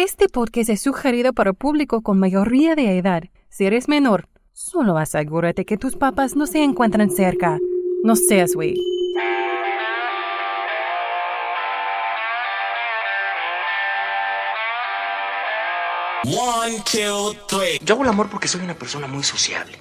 Este podcast es sugerido para público con mayoría de edad. Si eres menor, solo asegúrate que tus papás no se encuentran cerca. No seas güey. One, two, three. Yo hago el amor porque soy una persona muy sociable.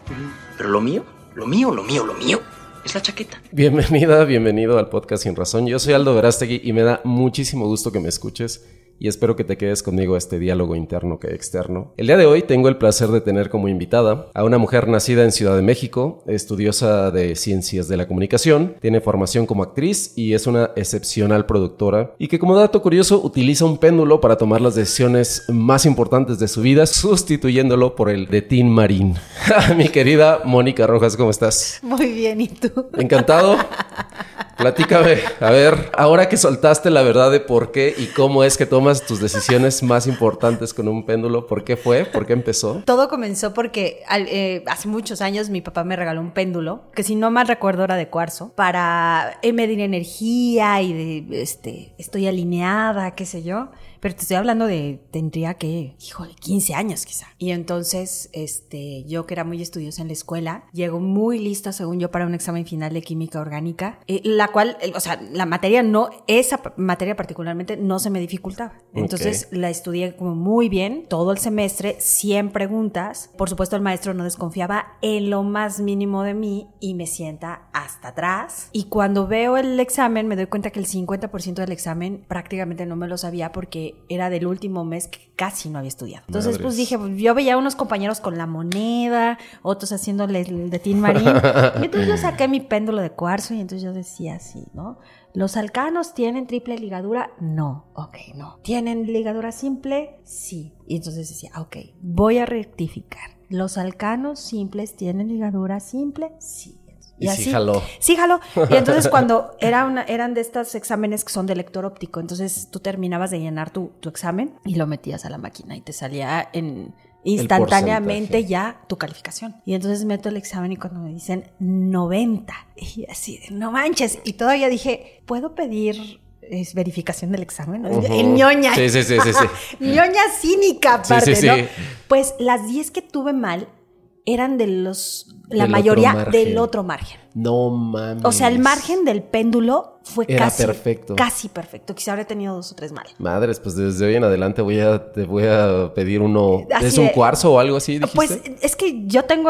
Pero lo mío, lo mío, lo mío, lo mío es la chaqueta. Bienvenida, bienvenido al podcast Sin Razón. Yo soy Aldo Verástegui y me da muchísimo gusto que me escuches y espero que te quedes conmigo a este diálogo interno que externo. El día de hoy tengo el placer de tener como invitada a una mujer nacida en Ciudad de México, estudiosa de ciencias de la comunicación, tiene formación como actriz y es una excepcional productora y que como dato curioso utiliza un péndulo para tomar las decisiones más importantes de su vida, sustituyéndolo por el de Tin Marín. Mi querida Mónica Rojas, ¿cómo estás? Muy bien, ¿y tú? Encantado. Platícame, a ver, ahora que soltaste la verdad de por qué y cómo es que tomas tus decisiones más importantes con un péndulo, ¿por qué fue? ¿Por qué empezó? Todo comenzó porque eh, hace muchos años mi papá me regaló un péndulo, que si no mal recuerdo era de cuarzo, para eh, medir energía y de, este, estoy alineada, qué sé yo. Pero te estoy hablando de, tendría que, híjole, 15 años quizá. Y entonces, este, yo que era muy estudiosa en la escuela, llego muy lista, según yo, para un examen final de química orgánica, eh, la cual, o sea, la materia no, esa materia particularmente no se me dificultaba. Entonces la estudié como muy bien, todo el semestre, 100 preguntas. Por supuesto, el maestro no desconfiaba en lo más mínimo de mí y me sienta hasta atrás. Y cuando veo el examen, me doy cuenta que el 50% del examen prácticamente no me lo sabía porque era del último mes que casi no había estudiado. Entonces, pues dije, yo veía a unos compañeros con la moneda, otros haciéndole el de Tin Marín. y entonces yo saqué mi péndulo de cuarzo y entonces yo decía así, ¿no? ¿Los alcanos tienen triple ligadura? No. Ok, no. ¿Tienen ligadura simple? Sí. Y entonces decía, ok, voy a rectificar. ¿Los alcanos simples tienen ligadura simple? Sí. Y, así, sí jaló. Sí jaló. Y entonces cuando era una, eran de estos exámenes que son de lector óptico, entonces tú terminabas de llenar tu, tu examen y lo metías a la máquina y te salía en instantáneamente ya tu calificación. Y entonces meto el examen y cuando me dicen 90, y así de no manches. Y todavía dije, ¿puedo pedir es verificación del examen, ¿no? ñoña. Sí, sí, sí, sí, sí. ñoña cínica, aparte, ¿no? Pues las 10 que tuve mal eran de los la mayoría del otro margen. No mames. O sea, el margen del péndulo fue Era casi perfecto. Casi perfecto. Quizá habría tenido dos o tres mal. Madres, pues desde hoy en adelante voy a, te voy a pedir uno. ¿Es un cuarzo o algo así? Pues es que yo tengo.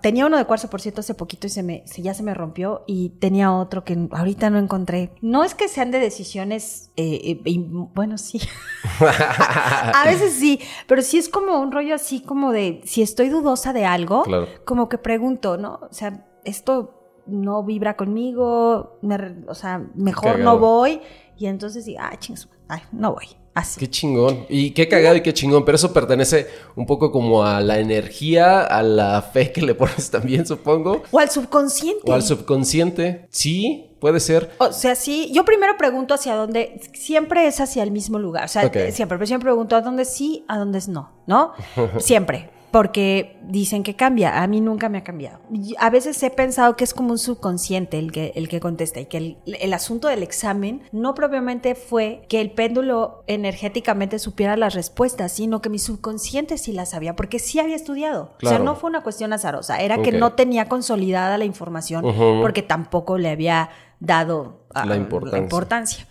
Tenía uno de cuarzo, por cierto, hace poquito y se me, ya se me rompió. Y tenía otro que ahorita no encontré. No es que sean de decisiones. Eh, eh, bueno, sí. a veces sí. Pero sí es como un rollo así como de. Si estoy dudosa de algo, como que pregunto, ¿no? O sea, esto no vibra conmigo, o sea, mejor no voy. Y entonces digo, ah, chingas, ay, no voy. Así. Qué chingón. Y qué cagado y qué chingón. Pero eso pertenece un poco como a la energía, a la fe que le pones también, supongo. O al subconsciente. O al subconsciente. Sí, puede ser. O sea, sí. Yo primero pregunto hacia dónde. Siempre es hacia el mismo lugar. O sea, siempre. Pero siempre pregunto a dónde sí, a dónde es no. ¿No? siempre porque dicen que cambia. A mí nunca me ha cambiado. A veces he pensado que es como un subconsciente el que, el que contesta y que el, asunto del examen no propiamente fue que el péndulo energéticamente supiera las respuestas, sino que mi subconsciente sí las sabía, porque sí había estudiado. O sea, no fue una cuestión azarosa, era que no tenía consolidada la información porque tampoco le había dado la importancia.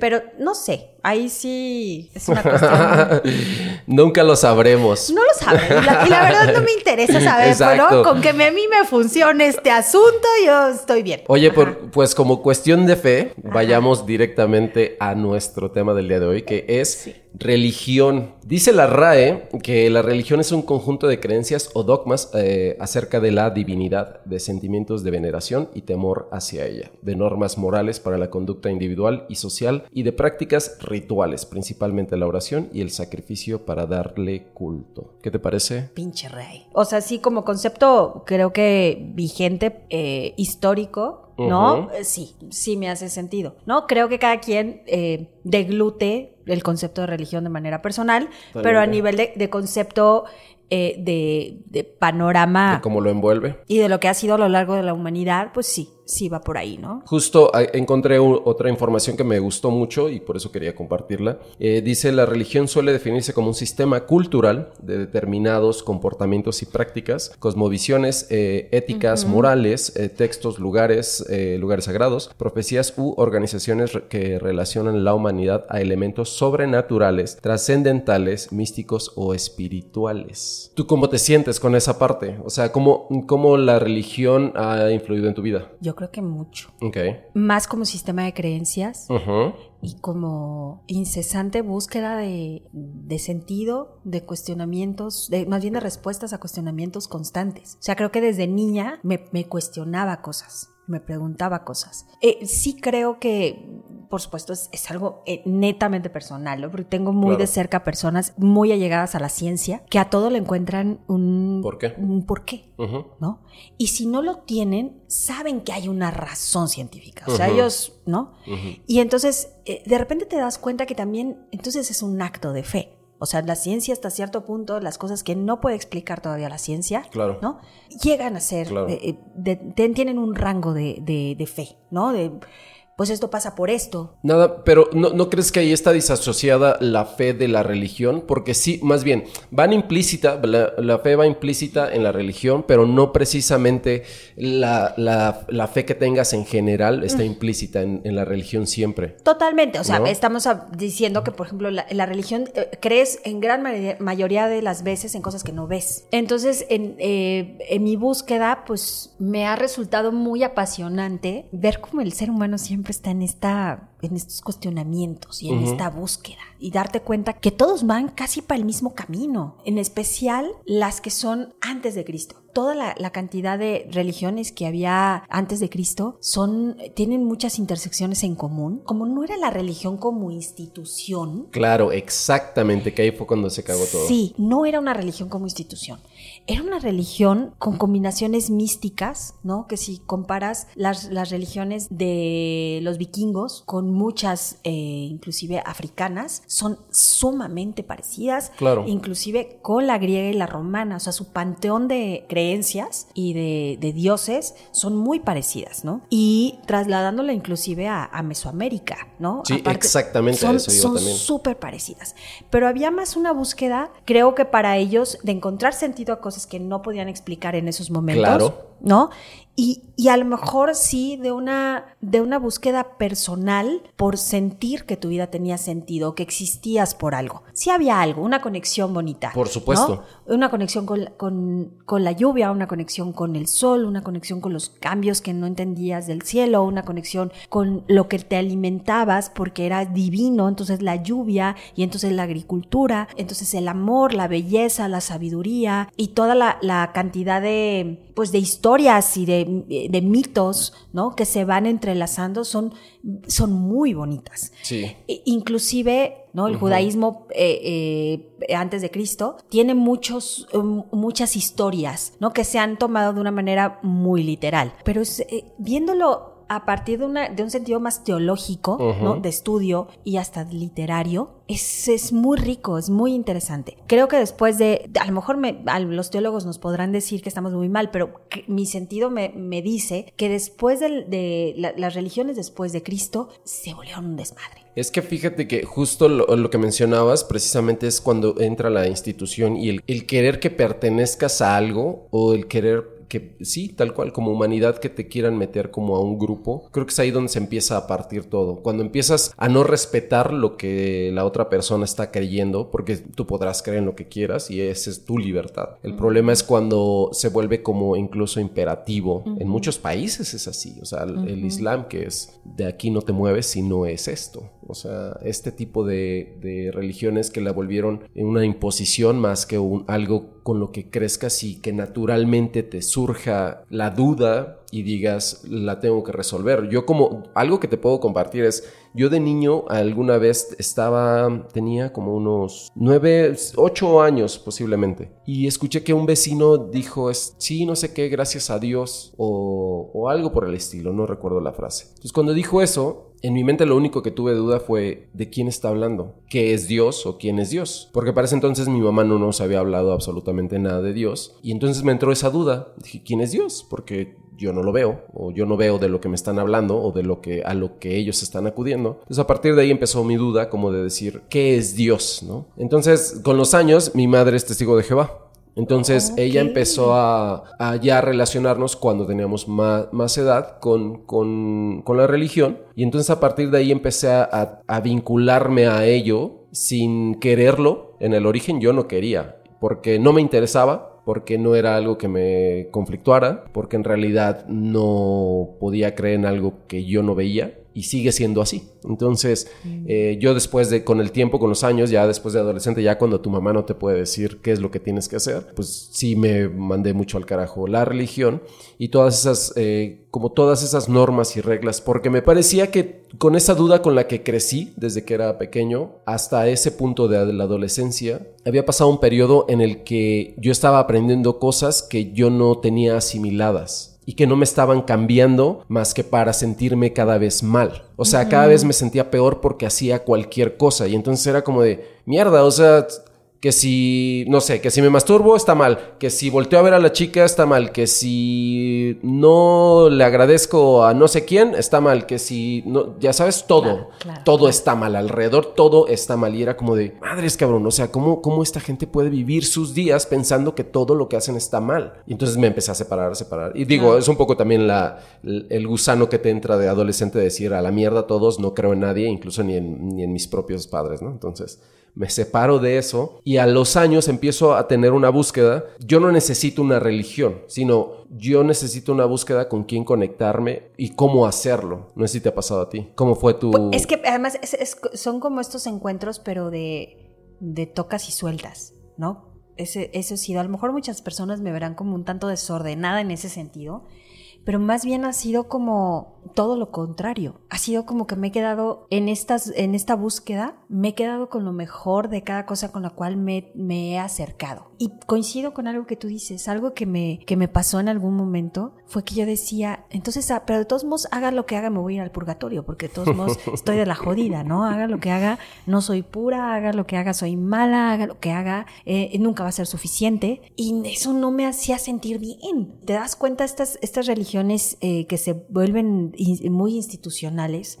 Pero no sé, ahí sí es una cuestión. Nunca lo sabremos. No lo sabremos. Y la, verdad no me interesa saber, pero con que a mí me funcione este asunto, yo estoy bien. Oye, pues como cuestión de fe, vayamos directamente a nuestro tema del día de hoy, que es religión. Dice la RAE que la religión es un conjunto de creencias o dogmas eh, acerca de la divinidad, de sentimientos de veneración y temor hacia ella, de normas morales para la conducta individual y social y de prácticas rituales, principalmente la oración y el sacrificio para darle culto. ¿Qué te parece? Pinche rey. O sea, sí, como concepto creo que vigente, eh, histórico, ¿no? Eh, sí, sí me hace sentido, ¿no? Creo que cada quien eh, deglute el concepto de religión de manera personal, pero a nivel de, concepto de, panorama... De cómo lo envuelve. Y de lo que ha sido a lo largo de la humanidad, pues sí, sí va por ahí, ¿no? Justo encontré otra información que me gustó mucho y por eso quería compartirla. Eh, dice, la religión suele definirse como un sistema cultural de determinados comportamientos y prácticas, cosmovisiones, eh, éticas, morales, eh, textos, lugares, lugares sagrados, profecías u organizaciones re- que relacionan la humanidad a elementos sobrenaturales, trascendentales, místicos o espirituales. ¿Tú cómo te sientes con esa parte? O sea, ¿cómo, cómo la religión ha influido en tu vida? Yo creo que mucho. Ok. Más como sistema de creencias Ujú. y como incesante búsqueda de, de sentido, de cuestionamientos, de, más bien de respuestas a cuestionamientos constantes. O sea, creo que desde niña me, me cuestionaba cosas, me preguntaba cosas. Eh, sí creo que, por supuesto, es, es algo eh, netamente personal, ¿no? Porque tengo muy Claro. de cerca personas muy allegadas a la ciencia que a todo le encuentran un ¿Por qué? Un por qué. ¿no? Y si no lo tienen, saben que hay una razón científica. O sea, ellos, ¿no? Y entonces, eh, de repente te das cuenta que también, entonces es un acto de fe. O sea, la ciencia hasta cierto punto, las cosas que no puede explicar todavía la ciencia, Claro. ¿no? Llegan a ser, Claro. eh, eh, de- de- tienen un rango de, de- de fe, ¿no? Pues esto pasa por esto. Nada, pero ¿no, ¿no crees que ahí está disasociada la fe de la religión? Porque sí, más bien, van implícita, la, la fe va implícita en la religión, pero no precisamente la, la- la fe que tengas en general está implícita en, en la religión siempre. Totalmente, o sea, ¿No? estamos diciendo que, por ejemplo, la, la religión eh, crees en gran ma- mayoría de las veces en cosas que no ves. Entonces, en, eh, en mi búsqueda, pues me ha resultado muy apasionante ver cómo el ser humano siempre está en esta, en estos cuestionamientos y en Ujú. esta búsqueda y darte cuenta que todos van casi para el mismo camino, en especial las que son antes de Cristo. Toda la, la cantidad de religiones que había antes de Cristo son, tienen muchas intersecciones en común. Como no era la religión como institución, Claro, exactamente, que ahí fue cuando se cagó todo. Sí, no era una religión como institución. Era una religión con combinaciones místicas, ¿no? Que si comparas las, las religiones de los vikingos con muchas, eh, inclusive africanas, son sumamente parecidas. Claro. Inclusive con la griega y la romana. O sea, su panteón de creencias y de, de dioses son muy parecidas, ¿no? Y trasladándola inclusive a, a Mesoamérica, ¿no? Sí, exactamente, a son, eso iba son también. súper parecidas. Pero había más una búsqueda, creo que para ellos, de encontrar sentido a cosas que no podían explicar en esos momentos. Claro. ¿No? Y, y a lo mejor sí de una, de una búsqueda personal por sentir que tu vida tenía sentido, que existías por algo. Sí había algo, una conexión bonita. Por supuesto. ¿no? Una conexión con, la- con, con la lluvia, una conexión con el sol, una conexión con los cambios que no entendías del cielo, una conexión con lo que te alimentabas porque era divino, entonces la lluvia y entonces la agricultura, entonces el amor, la belleza, la sabiduría y toda la, la cantidad de pues de historias y de, de mitos, ¿no? Que se van entrelazando son, son muy bonitas. Sí. E- Inclusive, ¿no? El judaísmo eh, eh, antes de Cristo tiene muchos, um, muchas historias, ¿no? Que se han tomado de una manera muy literal. Pero es, eh, viéndolo a partir de, una, de un sentido más teológico, ¿no? De estudio y hasta literario, es, es muy rico, es muy interesante. Creo que después de, a lo mejor me- a los teólogos nos podrán decir que estamos muy mal, pero mi sentido me, me dice que después de, la- las religiones después de Cristo se volvieron un desmadre. Es que fíjate que justo lo, lo que mencionabas precisamente es cuando entra la institución y el, el querer que pertenezcas a algo o el querer que sí, tal cual, como humanidad que te quieran meter como a un grupo, creo que es ahí donde se empieza a partir todo. Cuando empiezas a no respetar lo que la otra persona está creyendo, porque tú podrás creer en lo que quieras y esa es tu libertad. El problema es cuando se vuelve como incluso imperativo. En muchos países es así, o sea, el, el Islam que es de aquí no te mueves si no es esto. O sea, este tipo de, de religiones que la volvieron una imposición más que un, algo con lo que crezcas y que naturalmente te surja la duda y digas, la tengo que resolver. Yo como algo que te puedo compartir es, yo de niño alguna vez estaba, tenía como unos nueve, ocho años posiblemente, y escuché que un vecino dijo, sí, no sé qué, gracias a Dios, o, o algo por el estilo, no recuerdo la frase. Entonces cuando dijo eso, en mi mente lo único que tuve duda fue de quién está hablando, qué es Dios o quién es Dios. Porque para ese entonces mi mamá no nos había hablado absolutamente nada de Dios. Y entonces me entró esa duda, dije, ¿quién es Dios? Porque yo no lo veo, o yo no veo de lo que me están hablando, o de lo que a lo que ellos están acudiendo. Entonces a partir de ahí empezó mi duda como de decir, ¿qué es Dios? ¿no? Entonces, con los años, mi madre es testigo de Jehová. Entonces ella empezó a, a, ya relacionarnos cuando teníamos más, más edad con, con, con, la religión. Y entonces a partir de ahí empecé a, a, vincularme a ello sin quererlo. En el origen yo no quería, porque no me interesaba, porque no era algo que me conflictuara, porque en realidad no podía creer en algo que yo no veía y sigue siendo así. Entonces, eh, yo después de, con el tiempo, con los años, ya después de adolescente, ya cuando tu mamá no te puede decir qué es lo que tienes que hacer, pues sí me mandé mucho al carajo la religión y todas esas, eh, como todas esas normas y reglas, porque me parecía que con esa duda con la que crecí desde que era pequeño hasta ese punto de la adolescencia, había pasado un periodo en el que yo estaba aprendiendo cosas que yo no tenía asimiladas y que no me estaban cambiando más que para sentirme cada vez mal. O sea, cada vez me sentía peor porque hacía cualquier cosa y entonces era como de mierda, o sea, que si, no sé, que si me masturbo está mal, que si volteo a ver a la chica está mal, que si no le agradezco a no sé quién está mal, que si, no, ya sabes, todo, todo está mal, alrededor todo está mal. Y era como de, madres cabrón, o sea, ¿cómo, ¿cómo esta gente puede vivir sus días pensando que todo lo que hacen está mal? Y entonces me empecé a separar, a separar. Y digo, es un poco también la, el gusano que te entra de adolescente de decir a la mierda todos, no creo en nadie, incluso ni en, ni en mis propios padres, ¿no? Entonces me separo de eso y a los años empiezo a tener una búsqueda. Yo no necesito una religión, sino yo necesito una búsqueda con quién conectarme y cómo hacerlo. No sé si te ha pasado a ti. ¿Cómo fue tu...? Pues, es que además son como estos encuentros, pero de, de tocas y sueltas, ¿no? Ese, eso sí, a lo mejor muchas personas me verán como un tanto desordenada en ese sentido, pero más bien ha sido como todo lo contrario. Ha sido como que me he quedado en, estas, en esta búsqueda, me he quedado con lo mejor de cada cosa con la cual me, me he acercado. Y coincido con algo que tú dices, algo que me, que me pasó en algún momento, fue que yo decía, entonces, ah, pero de todos modos, haga lo que haga, me voy a ir al purgatorio, porque de todos modos estoy de la jodida, ¿no? Haga lo que haga, no soy pura, haga lo que haga, soy mala, haga lo que haga, eh, nunca va a ser suficiente. Y eso no me hacía sentir bien. ¿Te das cuenta estas, estas religiones eh, que se vuelven muy institucionales,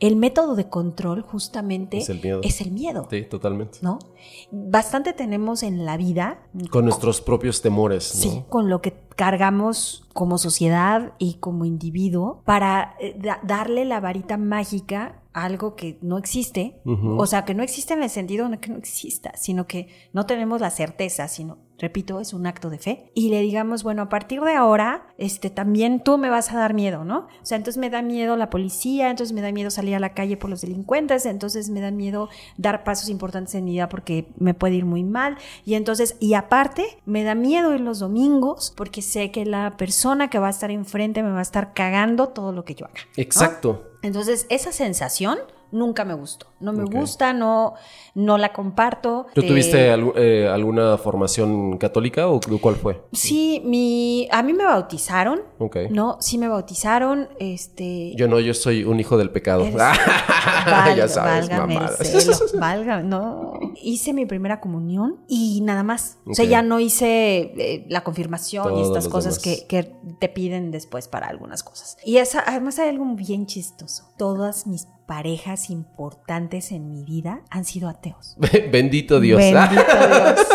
el método de control justamente es el miedo. Es el miedo sí, totalmente. ¿No? Bastante tenemos en la vida. Con nuestros propios temores. Sí, con lo que cargamos como sociedad y como individuo para eh, darle la varita mágica a algo que no existe. O sea, que no existe en el sentido de que no exista, sino que no tenemos la certeza, sino repito, es un acto de fe, y le digamos, bueno, a partir de ahora, este, también tú me vas a dar miedo, ¿no? O sea, entonces me da miedo la policía, entonces me da miedo salir a la calle por los delincuentes, entonces me da miedo dar pasos importantes en mi vida porque me puede ir muy mal, y entonces, y aparte, me da miedo ir los domingos porque sé que la persona que va a estar enfrente me va a estar cagando todo lo que yo haga. Exacto. Entonces, esa sensación nunca me gustó. No me gusta, no, no la comparto. ¿Tú tuviste eh, alguna formación católica o cuál fue? Sí, mi, a mí me bautizaron. Ok. No, sí me bautizaron. Este. Yo no, yo soy un hijo del pecado. ya sabes, válgame, no. Hice mi primera comunión y nada más. O sea, ya no hice eh, la confirmación y estas cosas que, que, te piden después para algunas cosas. Y esa, además hay algo bien chistoso. Todas mis parejas importantes en mi vida han sido ateos. Bendito Dios. Bendito Dios.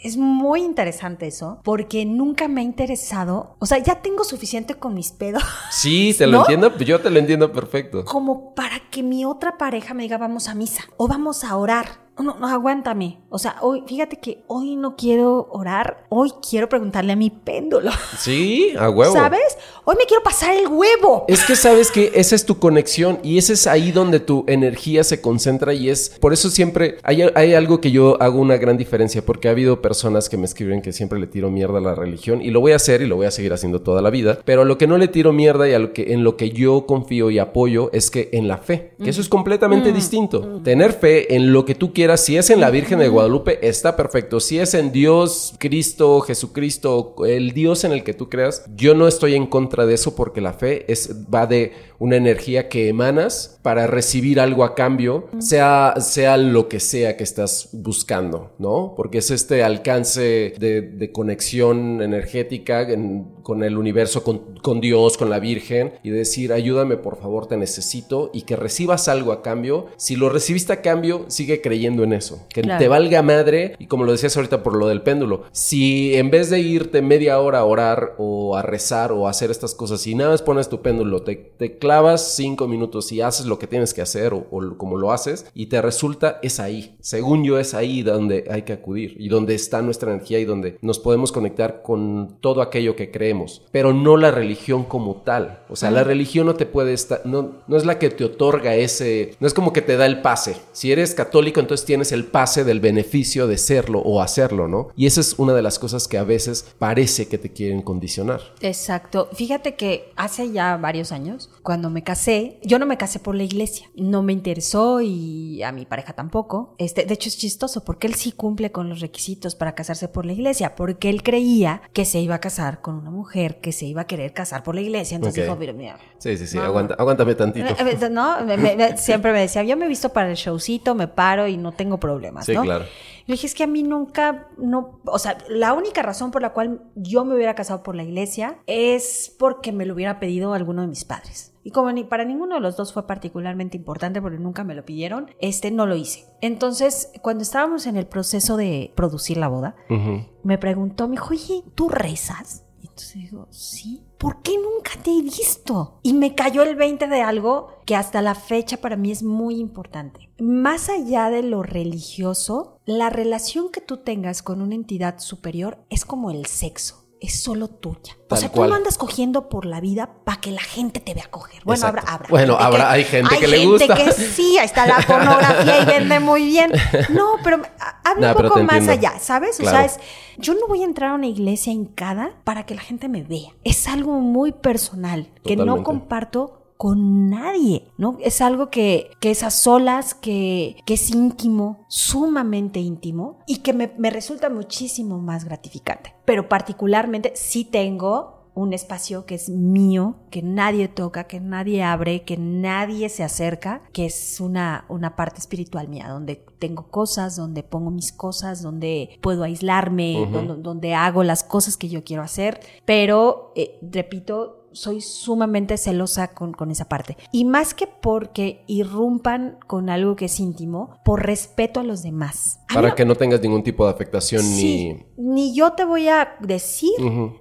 es muy interesante eso, porque nunca me ha interesado, o sea, ya tengo suficiente con mis pedos. Sí, te lo entiendo, yo te lo entiendo perfecto. Como para que mi otra pareja me diga vamos a misa o vamos a orar no, no, aguántame. O sea, hoy, fíjate que hoy no quiero orar, hoy quiero preguntarle a mi péndulo. Sí, a huevo. ¿Sabes? Hoy me quiero pasar el huevo. Es que sabes que esa es tu conexión y ese es ahí donde tu energía se concentra y es, por eso siempre hay, hay algo que yo hago una gran diferencia porque ha habido personas que me escriben que siempre le tiro mierda a la religión y lo voy a hacer y lo voy a seguir haciendo toda la vida, pero a lo que no le tiro mierda y a lo que, en lo que yo confío y apoyo es que en la fe, que eso es completamente distinto. Tener fe en lo que tú quieras, si es en la Virgen de Guadalupe, está perfecto. Si es en Dios, Cristo, Jesucristo, el Dios en el que tú creas, yo no estoy en contra de eso porque la fe es, va de una energía que emanas para recibir algo a cambio, sea, sea lo que sea que estás buscando, ¿no? Porque es este alcance de, conexión energética con el universo, con, Dios, con la Virgen, y decir, ayúdame por favor, te necesito, y que recibas algo a cambio. Si lo recibiste a cambio, sigue creyendo en eso. Que te valga madre, y como lo decías ahorita por lo del péndulo, si en vez de irte media hora a orar o a rezar o a hacer estas cosas, y nada más pones tu péndulo, te, te clavas cinco minutos y haces lo que tienes que hacer o, o como lo haces, y te resulta, es ahí. Según yo, es ahí donde hay que acudir y donde está nuestra energía y donde nos podemos conectar con todo aquello que creemos, pero no la religión como tal. O sea, la religión no te puede estar, no, no es la que te otorga ese, no es como que te da el pase. Si eres católico, entonces tienes el pase del beneficio de serlo o hacerlo, ¿no? Y esa es una de las cosas que a veces parece que te quieren condicionar. Exacto. Fíjate que hace ya varios años, cuando me casé, yo no me casé por la iglesia, no me interesó y a mi pareja tampoco. Este, de hecho es chistoso porque él sí cumple con los requisitos para casarse por la iglesia, porque él creía que se iba a casar con una mujer que se iba a querer casar por la iglesia. Entonces dijo, mira, Sí, sí, sí, aguántame tantito. Eh, eh, no, siempre me decía, yo me he visto para el showcito, me paro y no tengo problemas, sí, claro. Le dije, es que a mí nunca, no, o sea, la única razón por la cual yo me hubiera casado por la iglesia es porque me lo hubiera pedido alguno de mis padres. Y como ni para ninguno de los dos fue particularmente importante porque nunca me lo pidieron, este no lo hice. Entonces, cuando estábamos en el proceso de producir la boda, me preguntó, me dijo, oye, ¿tú rezas? Entonces digo, sí. ¿Por qué nunca te he visto? Y me cayó el 20 de algo que hasta la fecha para mí es muy importante. Más allá de lo religioso, la relación que tú tengas con una entidad superior es como el sexo es solo tuya. o sea, tú no andas cogiendo por la vida para que la gente te vea coger. Bueno, habrá, habrá. Bueno, habrá, hay gente que le gusta. Hay gente que sí, ahí está la pornografía y vende muy bien. No, pero habla un poco más allá, ¿sabes? O sea, es, yo no voy a entrar a una iglesia hincada para que la gente me vea. Es algo muy personal que no comparto con nadie, ¿no? Es algo que, que es a solas, que, que, es íntimo, sumamente íntimo y que me, me resulta muchísimo más gratificante. Pero particularmente sí tengo un espacio que es mío, que nadie toca, que nadie abre, que nadie se acerca, que es una, una parte espiritual mía, donde tengo cosas, donde pongo mis cosas, donde puedo aislarme, donde, donde, hago las cosas que yo quiero hacer. Pero, eh, repito, soy sumamente celosa con, con, esa parte. Y más que porque irrumpan con algo que es íntimo, por respeto a los demás. Para que no tengas ningún tipo de afectación ni... Ni yo te voy a decir,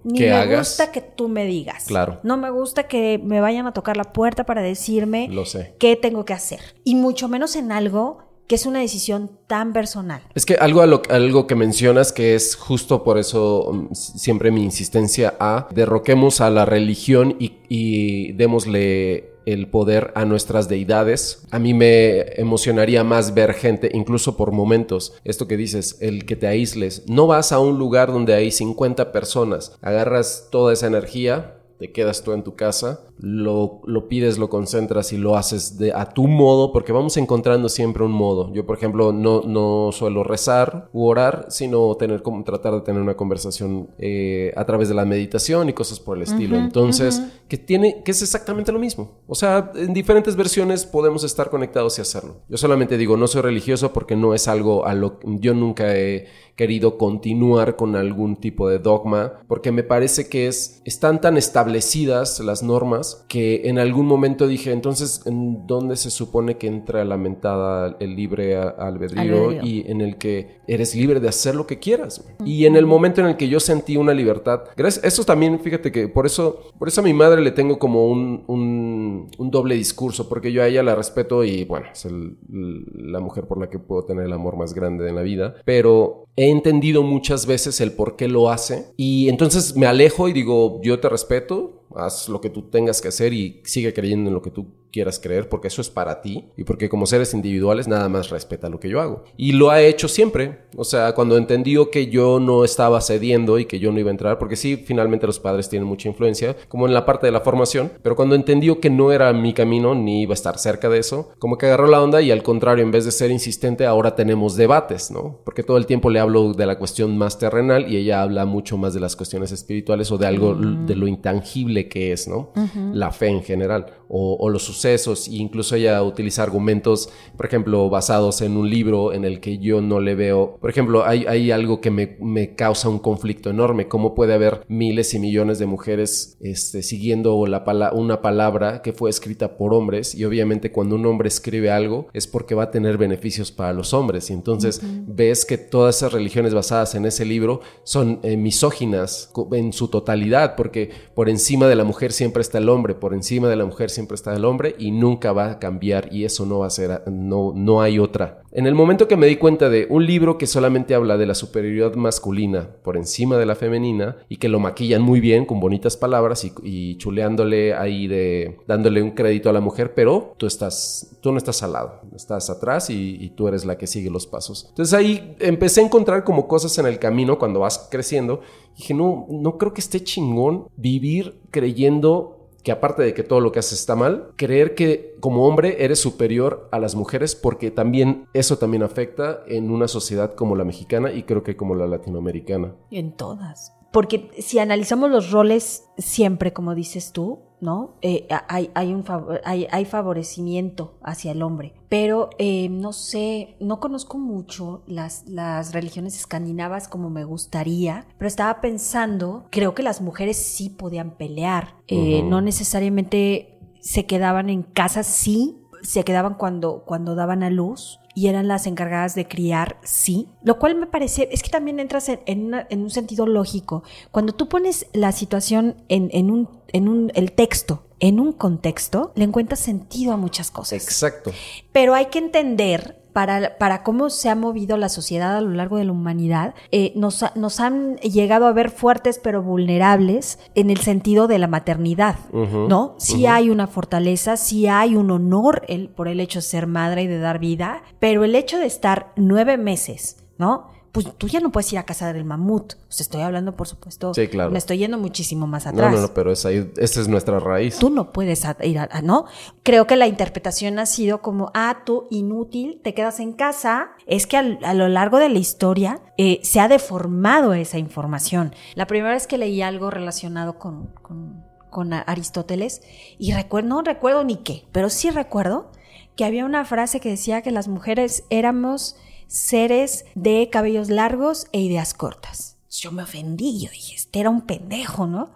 ni me gusta que tú me digas. Claro. No me gusta que me vayan a tocar la puerta para decirme Lo sé. qué tengo que hacer. Y mucho menos en algo que es una decisión tan personal. Es que algo, algo que mencionas que es justo por eso mm, siempre mi insistencia a derroquemos a la religión y, y démosle el poder a nuestras deidades. A mí me emocionaría más ver gente, incluso por momentos, esto que dices, el que te aísles. No vas a un lugar donde hay 50 personas, agarras toda esa energía, te quedas tú en tu casa, lo, lo, pides, lo concentras y lo haces de, a tu modo, porque vamos encontrando siempre un modo. Yo, por ejemplo, no, no suelo rezar u orar, sino tener como tratar de tener una conversación eh, a través de la meditación y cosas por el estilo. Entonces, que tiene, que es exactamente lo mismo. O sea, en diferentes versiones podemos estar conectados y hacerlo. Yo solamente digo, no soy religioso porque no es algo a lo que yo nunca he querido continuar con algún tipo de dogma, porque me parece que es, están tan establecidas las normas que en algún momento dije, entonces, ¿en dónde se supone que entra la mentada el libre albedrío, y en el que eres libre de hacer lo que quieras? Y en el momento en el que yo sentí una libertad, gracias, eso también, fíjate que por eso, por eso a mi madre le tengo como un, un, doble discurso, porque yo a ella la respeto y bueno, es la mujer por la que puedo tener el amor más grande en la vida, pero he entendido muchas veces el por qué lo hace. Y entonces me alejo y digo, yo te respeto, haz lo que tú tengas que hacer y sigue creyendo en lo que tú quieras creer porque eso es para ti y porque como seres individuales nada más respeta lo que yo hago. Y lo ha hecho siempre O sea, cuando entendió que yo no estaba cediendo y que yo no iba a entrar, porque sí, finalmente los padres tienen mucha influencia, como en la parte de la formación, pero cuando entendió que no era mi camino ni iba a estar cerca de eso, como que agarró la onda y al contrario, en vez de ser insistente, ahora tenemos debates, ¿no? Porque todo el tiempo le hablo de la cuestión más terrenal y ella habla mucho más de las cuestiones espirituales o de algo de lo intangible que es, ¿no? La fe en general o, los sucesos e incluso ella utiliza argumentos, por ejemplo, basados en un libro en el que yo no le veo, por ejemplo, hay, hay algo que me, me, causa un conflicto enorme, cómo puede haber miles y millones de mujeres este, siguiendo la una palabra que fue escrita por hombres y obviamente cuando un hombre escribe algo es porque va a tener beneficios para los hombres. Y entonces ves que todas esas religiones basadas en ese libro son eh, misóginas en su totalidad porque por encima de la mujer siempre está el hombre, por encima de la mujer siempre siempre está el hombre y nunca va a cambiar y eso no va a ser, no, no hay otra. En el momento que me di cuenta de un libro que solamente habla de la superioridad masculina por encima de la femenina y que lo maquillan muy bien con bonitas palabras y, chuleándole ahí de, dándole un crédito a la mujer, pero tú estás, tú no estás al lado, estás atrás y, y tú eres la que sigue los pasos. Entonces ahí empecé a encontrar como cosas en el camino cuando vas creciendo. Dije, no, no creo que esté chingón vivir creyendo que aparte de que todo lo que haces está mal, creer que como hombre eres superior a las mujeres porque también eso también afecta en una sociedad como la mexicana y creo que como la latinoamericana. En todas. Porque si analizamos los roles siempre, como dices tú, ¿no? Eh, hay, hay, un hay, hay, favorecimiento hacia el hombre. Pero eh, no sé, no conozco mucho las, las religiones escandinavas como me gustaría, pero estaba pensando, creo que las mujeres sí podían pelear, eh, no necesariamente se quedaban en casa, sí, se quedaban cuando, cuando daban a luz, y eran las encargadas de criar, sí. Lo cual me parece, es que también entras en, un sentido lógico. Cuando tú pones la situación en, un, en un, el texto, en un contexto, le encuentras sentido a muchas cosas. Exacto. Pero hay que entender para, para, cómo se ha movido la sociedad a lo largo de la humanidad, eh, nos, nos, han llegado a ver fuertes pero vulnerables en el sentido de la maternidad, ¿no? Sí hay una fortaleza, sí hay un honor el, por el hecho de ser madre y de dar vida, pero el hecho de estar nueve meses, ¿no? Pues tú ya no puedes ir a casa del mamut. O sea, estoy hablando, por supuesto. Sí, claro. Me estoy yendo muchísimo más atrás. No, no, no, pero esa es nuestra raíz. Tú no puedes ir a, ¿no? Creo que la interpretación ha sido como, ah, tú inútil, te quedas en casa. Es que a, lo largo de la historia eh, se ha deformado esa información. La primera vez que leí algo relacionado con, con, con Aristóteles, y recuerdo, no recuerdo ni qué, pero sí recuerdo que había una frase que decía que las mujeres éramos seres de cabellos largos e ideas cortas. Yo me ofendí, yo dije, este era un pendejo, ¿no?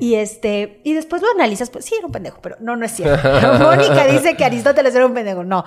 Y este, y después lo analizas, pues sí, era un pendejo, pero no, no es cierto. Mónica dice que Aristóteles era un pendejo, no.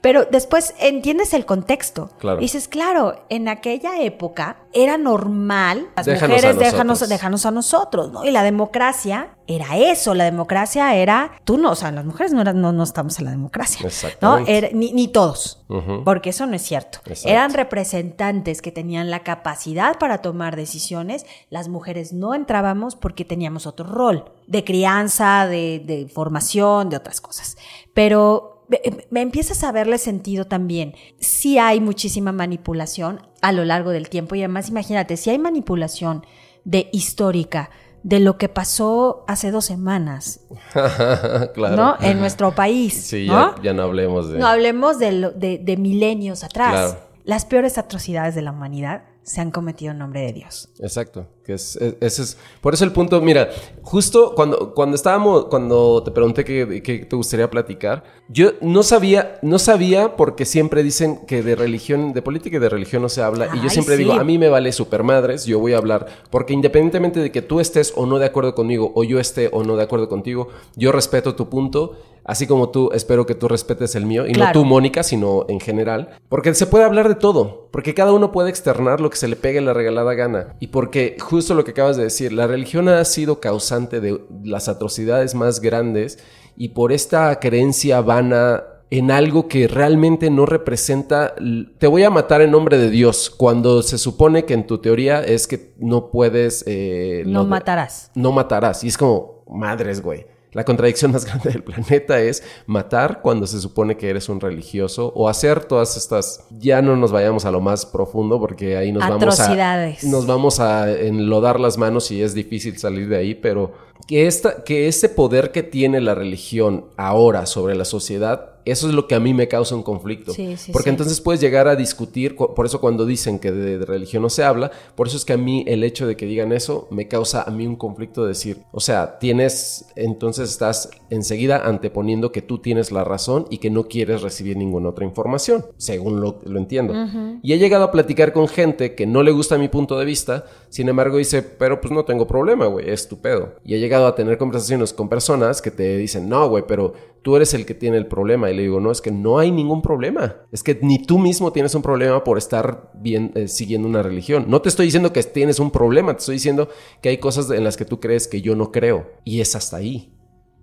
Pero después entiendes el contexto. Claro. dices, claro, en aquella época era normal, las mujeres déjanos, déjanos a nosotros, ¿no? Y la democracia era eso, la democracia era, tú no, o sea, las mujeres no, no, no estamos en la democracia, ¿no? ni, ni, todos, porque eso no es cierto. Eran representantes que tenían la capacidad para tomar decisiones, las mujeres no entrábamos porque teníamos otro rol de crianza, de, de formación, de otras cosas. Pero me empiezas a verle sentido también. Sí hay muchísima manipulación a lo largo del tiempo y además imagínate, si hay manipulación de histórica de lo que pasó hace dos semanas, claro. ¿no? En nuestro país. Sí, Ya, no hablemos de... No hablemos de, de, milenios atrás. Las peores atrocidades de la humanidad se han cometido en nombre de Dios. Exacto. Que es, ese es, por eso el punto, mira, justo cuando, cuando estábamos, cuando te pregunté qué, te gustaría platicar, yo no sabía, no sabía porque siempre dicen que de religión, de política y de religión no se habla. y yo siempre digo, a mí me vale super madres, yo voy a hablar, porque independientemente de que tú estés o no de acuerdo conmigo, o yo esté o no de acuerdo contigo, yo respeto tu punto Así como tú, espero que tú respetes el mío. Y no tú, Mónica, sino en general. Porque se puede hablar de todo. Porque cada uno puede externar lo que se le pegue la regalada gana. Y porque justo lo que acabas de decir, la religión ha sido causante de las atrocidades más grandes. Y por esta creencia vana en algo que realmente no representa, te voy a matar en nombre de Dios, cuando se supone que en tu teoría es que no puedes... Eh, no matarás. No matarás. Y es como, madres, güey. La contradicción más grande del planeta es matar cuando se supone que eres un religioso o hacer todas estas. Ya no nos vayamos a lo más profundo porque ahí nos vamos a. Nos vamos a enlodar las manos y es difícil salir de ahí, pero que, esta, que ese poder que tiene la religión ahora sobre la sociedad eso es lo que a mí me causa un conflicto. porque entonces puedes llegar a discutir, por eso cuando dicen que de, religión no se habla, por eso es que a mí el hecho de que digan eso me causa a mí un conflicto de decir, o sea, tienes, entonces estás enseguida anteponiendo que tú tienes la razón y que no quieres recibir ninguna otra información, según lo, lo entiendo. Y he llegado a platicar con gente que no le gusta mi punto de vista, sin embargo dice, pero pues no tengo problema, güey, es tu pedo. Y he llegado a tener conversaciones con personas que te dicen, no, güey, pero tú eres el que tiene el problema. Y le digo, no, es que no hay ningún problema. Es que ni tú mismo tienes un problema por estar bien, eh, siguiendo una religión. No te estoy diciendo que tienes un problema, te estoy diciendo que hay cosas en las que tú crees que yo no creo. Y es hasta ahí.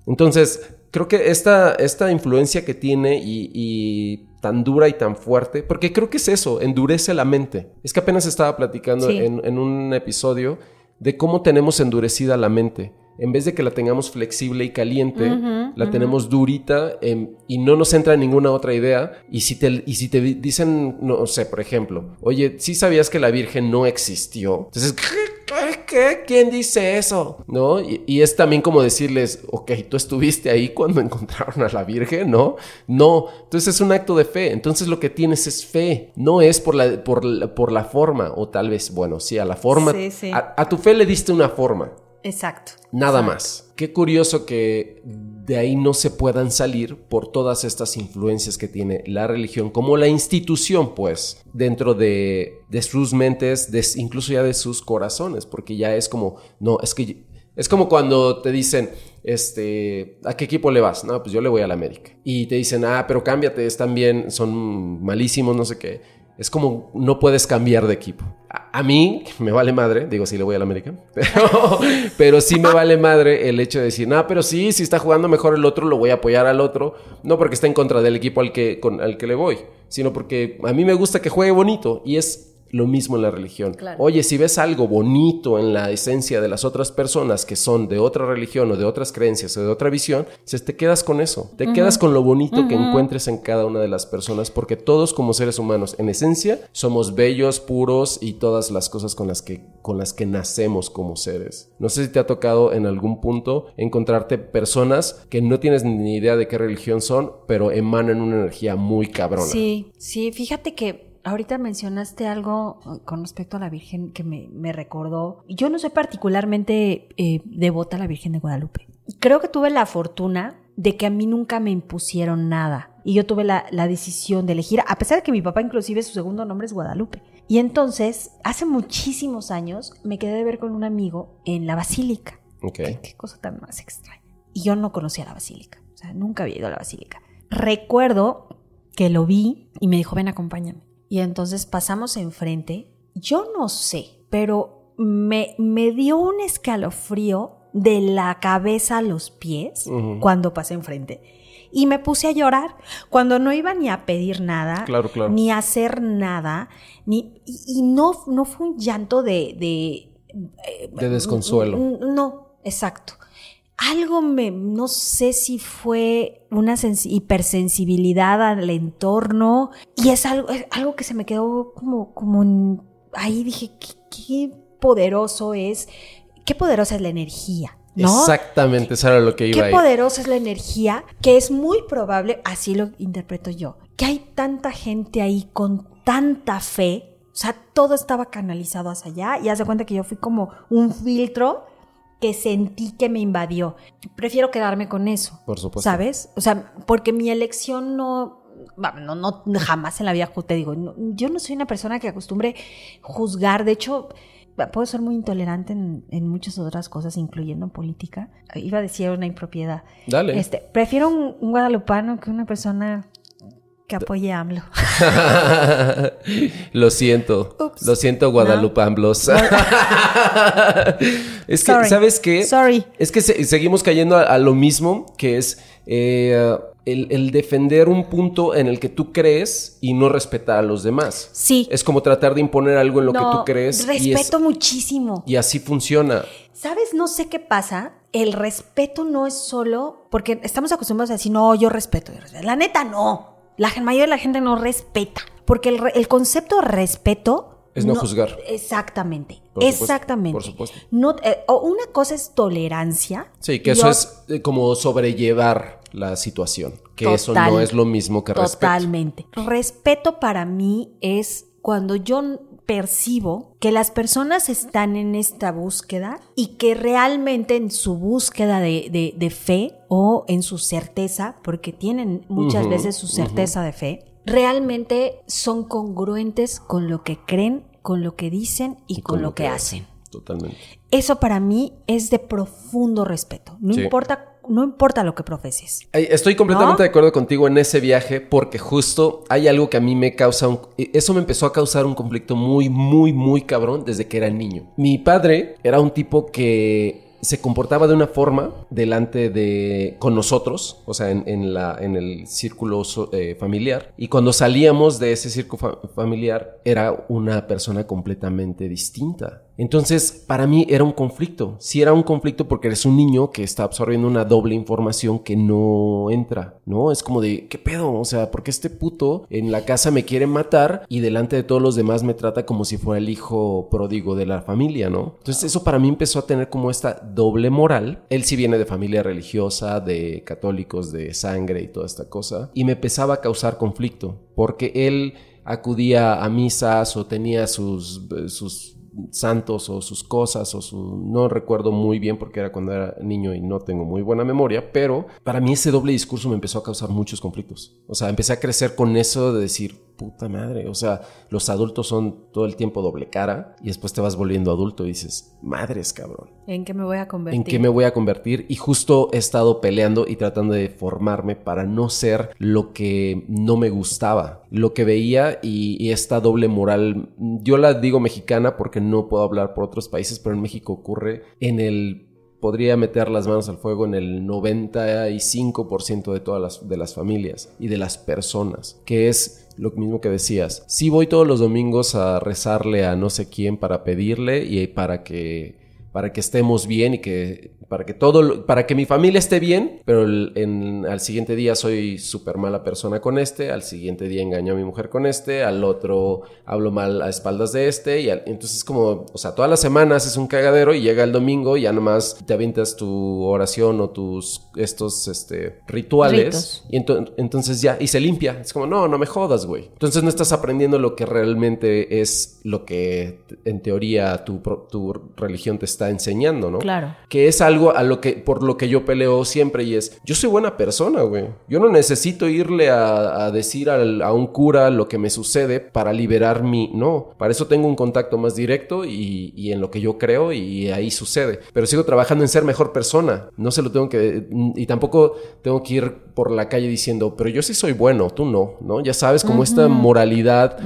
Entonces, creo que esta, esta influencia que tiene y, tan dura y tan fuerte, porque creo que es eso, endurece la mente. Es que apenas estaba platicando en, un episodio de cómo tenemos endurecida la mente en vez de que la tengamos flexible y caliente, la tenemos durita em, y no nos entra ninguna otra idea. Y si, te, y si te dicen, no sé, por ejemplo, oye, ¿sí sabías que la Virgen no existió? Entonces, ¿qué? ¿Qué? ¿Quién dice eso? ¿No? Y, es también como decirles, ok, tú estuviste ahí cuando encontraron a la Virgen, ¿no? No. Entonces es un acto de fe. Entonces lo que tienes es fe. No es por la, por por la forma, o tal vez, bueno, sí, a la forma. a tu fe le diste una forma. Exacto. Nada más. Qué curioso que de ahí no se puedan salir por todas estas influencias que tiene la religión como la institución, pues, dentro de, sus mentes, incluso ya de sus corazones, porque ya es como, no, es que es como cuando te dicen, este, ¿a qué equipo le vas? No, pues yo le voy a la América. Y te dicen, ah, pero cámbiate, están bien, son malísimos, no sé qué. Es como no puedes cambiar de equipo. A, mí me vale madre, digo, sí le voy al América, pero, pero sí me vale madre el hecho de decir, no, pero sí, si está jugando mejor el otro, lo voy a apoyar al otro, no porque está en contra del equipo al que, con, al que le voy, sino porque a mí me gusta que juegue bonito y es lo mismo en la religión. Oye, si ves algo bonito en la esencia de las otras personas que son de otra religión o de otras creencias o de otra visión, te quedas con eso. Te quedas con lo bonito que encuentres en cada una de las personas porque todos como seres humanos en esencia somos bellos, puros y todas las cosas con las que con las que nacemos como seres. No sé si te ha tocado en algún punto encontrarte personas que no tienes ni idea de qué religión son, pero emanan una energía muy cabrona. Sí, sí, fíjate que ahorita mencionaste algo uh, con respecto a la Virgen que me, recordó. Yo no soy particularmente eh, devota a la Virgen de Guadalupe. Creo que tuve la fortuna de que a mí nunca me impusieron nada. Y yo tuve la, decisión de elegir, a pesar de que mi papá inclusive su segundo nombre es Guadalupe. Y entonces, hace muchísimos años, me quedé de ver con un amigo en la basílica. Ok. Qué, cosa tan más extraña. Y yo no conocía la basílica. O sea, nunca había ido a la basílica. Recuerdo que lo vi y me dijo, ven, acompáñame y entonces pasamos enfrente. Yo no sé, pero me, me dio un escalofrío de la cabeza a los pies cuando pasé enfrente. Y me puse a llorar cuando no iba ni a pedir nada, ni a hacer nada, ni, y, no, no fue un llanto de... De, de desconsuelo. No, exacto algo me, no sé si fue una hipersensibilidad al entorno y es algo, algo que se me quedó como, como ahí dije, ¿qué, poderoso es, qué poderosa es la energía. ¿No? Exactamente, eso era lo que iba Qué poderosa es la energía, que es muy probable, así lo interpreto yo, que hay tanta gente ahí con tanta fe, o sea, todo estaba canalizado hacia allá y haz de cuenta que yo fui como un filtro que sentí que me invadió. Prefiero quedarme con eso. Por supuesto. ¿Sabes? O sea, porque mi elección no, no, no jamás en la vida te digo, yo no soy una persona que acostumbre juzgar, de hecho, puedo ser muy intolerante en, muchas otras cosas, incluyendo en política. Iba a decir una impropiedad. Dale. Este, prefiero un, un guadalupano que una persona que apoye a AMLO. lo siento. Lo siento, Guadalupe Amblos. es que, ¿sabes qué? Sorry. Es que seguimos cayendo a, lo mismo, que es eh, el, defender un punto en el que tú crees y no respetar a los demás. Sí. Es como tratar de imponer algo en lo que tú crees. Respeto muchísimo. Y así funciona. ¿Sabes? No sé qué pasa. el respeto no es solo porque estamos acostumbrados a decir, no, yo respeto. yo respeto". La neta, no. La mayoría de la gente no respeta. Porque el, el concepto de respeto. Es no juzgar. Exactamente. Por supuesto, exactamente. por supuesto. No, eh, una cosa es tolerancia. Sí, que eso es eh, como sobrellevar la situación. Que eso no es lo mismo que respeto. Totalmente. Respeto para mí es cuando yo percibo que las personas están en esta búsqueda y que realmente en su búsqueda de, de- de fe o en su certeza, porque tienen muchas veces su certeza de fe, realmente son congruentes con lo que creen, con lo que dicen y, con, lo que hacen. Totalmente. Eso para mí es de profundo respeto. No Sí. importa, no importa lo que profeses. Estoy completamente ¿No? de acuerdo contigo en ese viaje porque justo hay algo que a mí me causa un... Eso me empezó a causar un conflicto muy, muy, muy cabrón desde que era niño. Mi padre era un tipo que se comportaba de una forma delante de con nosotros, o sea, en, en la, en el círculo so- eh, familiar. Y cuando salíamos de ese círculo fa- familiar, era una persona completamente distinta. Entonces, para mí era un conflicto. Sí era un conflicto porque eres un niño que está absorbiendo una doble información que no entra, ¿no? Es como de, ¿qué pedo? O sea, porque este puto en la casa me quiere matar y delante de todos los demás me trata como si fuera el hijo pródigo de la familia, ¿no? Entonces, eso para mí empezó a tener como esta doble moral. Él sí viene de familia religiosa, de católicos, de sangre y toda esta cosa. Y me empezaba a causar conflicto porque él acudía a misas o tenía sus, sus santos o sus cosas o su no recuerdo muy bien porque era cuando era niño y no tengo muy buena memoria, pero para mí ese doble discurso me empezó a causar muchos conflictos. O sea, empecé a crecer con eso de decir, puta madre, o sea, los adultos son todo el tiempo doble cara y después te vas volviendo adulto y dices, madres, cabrón. ¿En qué me voy a convertir? ¿En qué me voy a convertir? Y justo he estado peleando y tratando de formarme para no ser lo que no me gustaba, lo que veía y, y esta doble moral. Yo la digo mexicana porque no puedo hablar por otros países, pero en México ocurre en el podría meter las manos al fuego en el 95% de todas las, de las familias y de las personas, que es lo mismo que decías. Si voy todos los domingos a rezarle a no sé quién para pedirle y para que para que estemos bien y que para que todo para que mi familia esté bien, pero el- en, al siguiente día soy súper mala persona con este, al siguiente día engaño a mi mujer con este, al otro hablo mal a espaldas de este y al- entonces es como, o sea, todas las semanas es un cagadero y llega el domingo y ya nomás te avientas tu oración o tus estos este rituales Ritos. y ento- entonces ya y se limpia, es como, no, no me jodas, güey. Entonces no estás aprendiendo lo que realmente es lo que en teoría tu, tu religión te está enseñando, ¿no? Claro. Que es algo a lo que, por lo que yo peleo siempre y es, yo soy buena persona, güey. Yo no necesito irle a, a decir al- a un cura lo que me sucede para liberar mi... No, para eso tengo un contacto más directo y, y en lo que yo creo y ahí sucede. Pero sigo trabajando en ser mejor persona. No se lo tengo que... Y tampoco tengo que ir por la calle diciendo, pero yo sí soy bueno, tú no, ¿no? Ya sabes, como esta moralidad,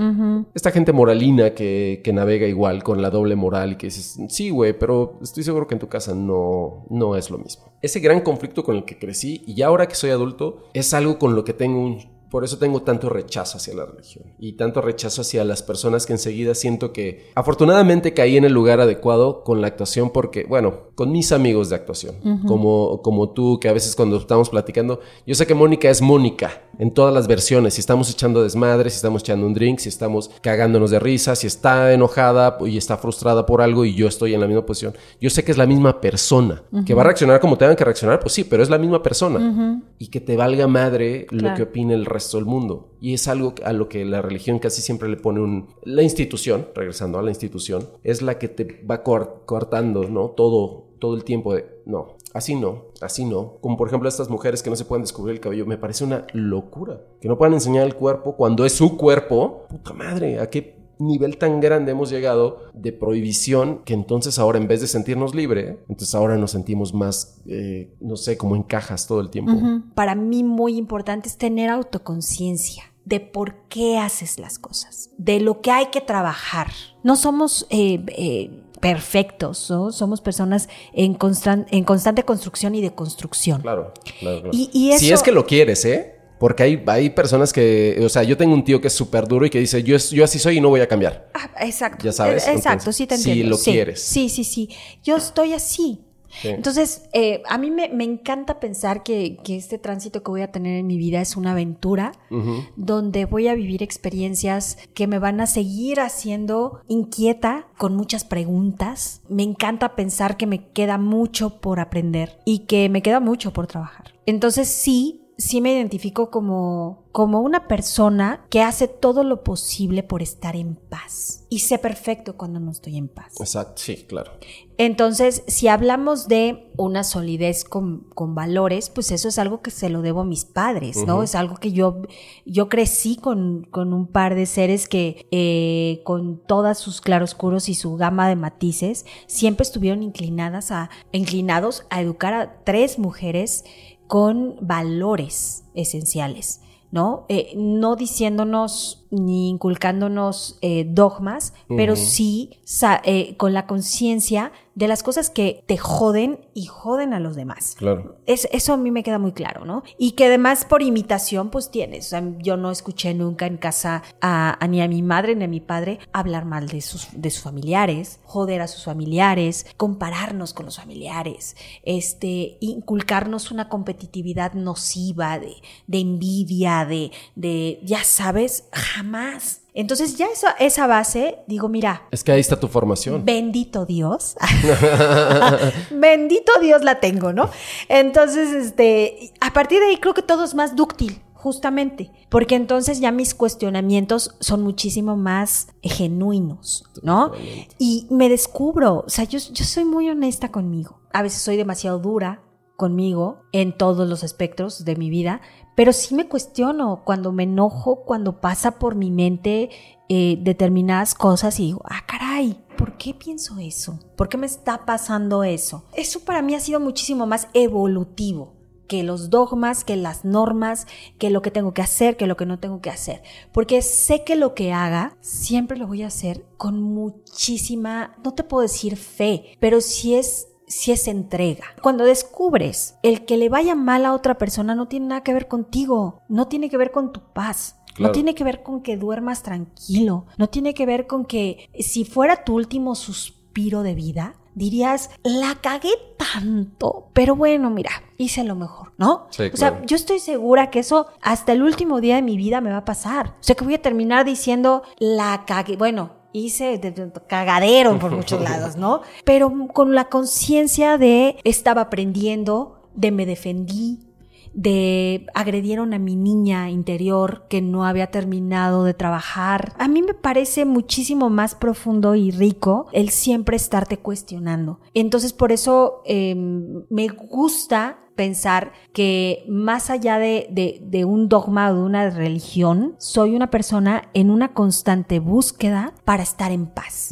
esta gente moralina que, que navega igual con la doble moral y que dices, sí, güey, pero estoy seguro que en tu casa no, no es lo mismo. Ese gran conflicto con el que crecí y ahora que soy adulto es algo con lo que tengo un... Por eso tengo tanto rechazo hacia la religión y tanto rechazo hacia las personas que enseguida siento que afortunadamente caí en el lugar adecuado con la actuación porque, bueno, con mis amigos de actuación, como, como tú, que a veces cuando estamos platicando, yo sé que Mónica es Mónica en todas las versiones, si estamos echando desmadre, si estamos echando un drink, si estamos cagándonos de risa, si está enojada y está frustrada por algo y yo estoy en la misma posición, yo sé que es la misma persona, que va a reaccionar como tengan que reaccionar, pues sí, pero es la misma persona. Y que te valga madre lo que opine el resto del mundo. Y es algo a lo que la religión casi siempre le pone un... La institución, regresando a la institución, es la que te va cor- cortando, ¿no? Todo, todo el tiempo de... No, así no, así no. Como por ejemplo estas mujeres que no se pueden descubrir el cabello. Me parece una locura. Que no puedan enseñar el cuerpo cuando es su cuerpo. Puta madre, ¿a qué nivel tan grande hemos llegado de prohibición que entonces ahora en vez de sentirnos libre, entonces ahora nos sentimos más, eh, no sé, como en cajas todo el tiempo. Para mí muy importante es tener autoconciencia de por qué haces las cosas, de lo que hay que trabajar. No somos eh, eh, perfectos, ¿no? somos personas en, constan- en constante construcción y deconstrucción. Claro, claro, claro. Y- y Si es que lo quieres, ¿eh? Porque hay, hay personas que, o sea, yo tengo un tío que es súper duro y que dice, yo, yo así soy y no voy a cambiar. Ah, exacto. Ya sabes, Eh, Exacto, entonces, sí te si entiendo. lo quieres. Sí, sí, sí. Yo estoy así. Entonces, eh, a mí me, encanta pensar que, este tránsito que voy a tener en mi vida es una aventura donde voy a vivir experiencias que me van a seguir haciendo inquieta con muchas preguntas. Me encanta pensar que me queda mucho por aprender y que me queda mucho por trabajar. Entonces, sí, sí me identifico como, como una persona que hace todo lo posible por estar en paz. Y sé perfecto cuando no estoy en paz. Exacto, sí, claro. Entonces, si hablamos de una solidez con, valores, pues eso es algo que se lo debo a mis padres, ¿no? Es algo que yo, yo crecí con, con un par de seres que eh, con todos sus claroscuros y su gama de matices, siempre estuvieron inclinadas a, inclinados a educar a tres mujeres con valores esenciales, ¿no? Eh, no diciéndonos ni inculcándonos eh, dogmas, pero sí eh, con la conciencia de las cosas que te joden y joden a los demás. Claro. Es, eso a mí me queda muy claro, ¿no? Y que además por imitación, pues tienes. O sea, yo no escuché nunca en casa a, ni a mi madre ni a mi padre hablar mal de sus, de sus familiares, joder a sus familiares, compararnos con los familiares, este, inculcarnos una competitividad nociva de, de envidia, de, de, ya sabes, jamás. Entonces ya esa, esa base, digo, mira. Es que ahí está tu formación. Bendito Dios. bendito Dios la tengo, ¿no? Entonces, este, a partir de ahí creo que todo es más dúctil justamente, porque entonces ya mis cuestionamientos son muchísimo más genuinos, ¿no? Y me descubro, o sea, yo, yo soy muy honesta conmigo. A veces soy demasiado dura conmigo en todos los espectros de mi vida, pero sí me cuestiono cuando me enojo, cuando pasa por mi mente eh, determinadas cosas y digo, ah, caray, ¿por qué pienso eso? ¿Por qué me está pasando eso? Eso para mí ha sido muchísimo más evolutivo que los dogmas, que las normas, que lo que tengo que hacer, que lo que no tengo que hacer. Porque sé que lo que haga, siempre lo voy a hacer con muchísima, no te puedo decir fe, pero si es si es entrega. Cuando descubres el que le vaya mal a otra persona no tiene nada que ver contigo, no tiene que ver con tu paz. No tiene que ver con que duermas tranquilo, no tiene que ver con que si fuera tu último suspiro de vida, dirías, la cagué tanto, pero bueno, mira, hice lo mejor, ¿no? o sea, yo estoy segura que eso hasta el último día de mi vida me va a pasar. O sea, que voy a terminar diciendo, la cagué, bueno, hice de, cagadero por muchos lados, ¿no? Pero con la conciencia de estaba aprendiendo, de me defendí, de agredieron a mi niña interior que no había terminado de trabajar. A mí me parece muchísimo más profundo y rico el siempre estarte cuestionando. Entonces por eso em, me gusta pensar que más allá de, un dogma o de una religión, soy una persona en una constante búsqueda para estar en paz.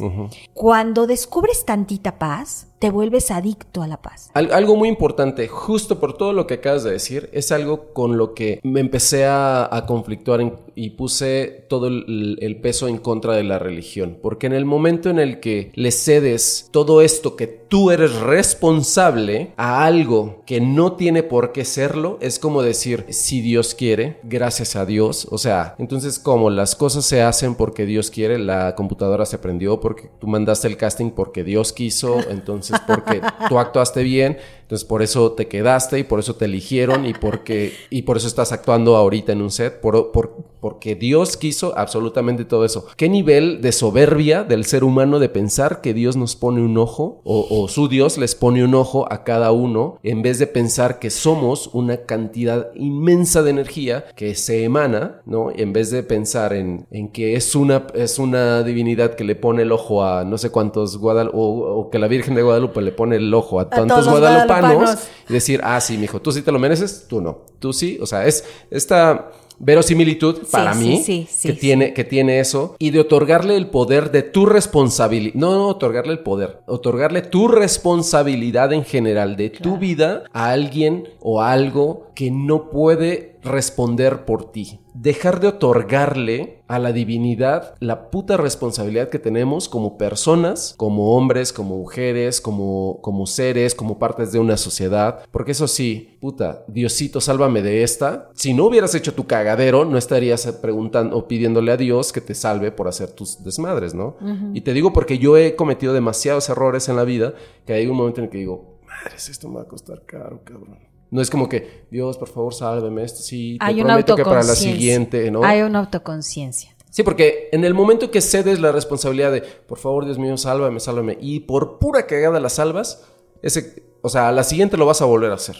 Cuando descubres tantita paz, te vuelves adicto a la paz. algo muy importante, justo por todo lo que acabas de decir, es algo con lo que me empecé a, conflictuar y puse todo el, peso en contra de la religión. Porque en el momento en el que le cedes todo esto que tú eres responsable a algo que no tiene por qué serlo, es como decir, si Dios quiere, gracias a Dios. O sea, entonces como las cosas se hacen porque Dios quiere, la computadora se prendió porque tú mandaste el casting porque Dios quiso, entonces porque tú actuaste bien, entonces por eso te quedaste y por eso te eligieron y porque y por eso estás actuando ahorita en un set, por, porque Dios quiso absolutamente todo eso. ¿Qué nivel de soberbia del ser humano de pensar que Dios nos pone un ojo o, o su Dios les pone un ojo a cada uno en vez de pensar que somos una cantidad inmensa de energía que se emana, ¿no? En vez de pensar en, en que es una, es una divinidad que le pone el ojo a no sé cuántos Guadalupe o, que la Virgen de Guadalupe le pone el ojo a, tantos guadalupanos y decir, ah, sí, mijo, tú sí te lo mereces, tú no. Tú sí, o sea, es esta verosimilitud para mí que tiene que tiene eso y de otorgarle el poder de tu responsabilidad no, no otorgarle el poder otorgarle tu responsabilidad en general de tu vida a alguien o algo que no puede responder por ti. Dejar de otorgarle a la divinidad la puta responsabilidad que tenemos como personas, como hombres, como mujeres, como, como seres, como partes de una sociedad. Porque eso sí, puta, Diosito, sálvame de esta. Si no hubieras hecho tu cagadero, no estarías preguntando o pidiéndole a Dios que te salve por hacer tus desmadres, ¿no? Y te digo porque yo he cometido demasiados errores en la vida que hay un momento en el que digo, madres, esto me va a costar caro, cabrón. No es como que, Dios, por favor, sálveme esto. Sí, te Hay prometo que para la siguiente, ¿no? Hay una autoconciencia. Sí, porque en el momento que cedes la responsabilidad de, por favor, Dios mío, sálvame, sálvame, y por pura cagada la salvas, ese, o sea, a la siguiente lo vas a volver a hacer.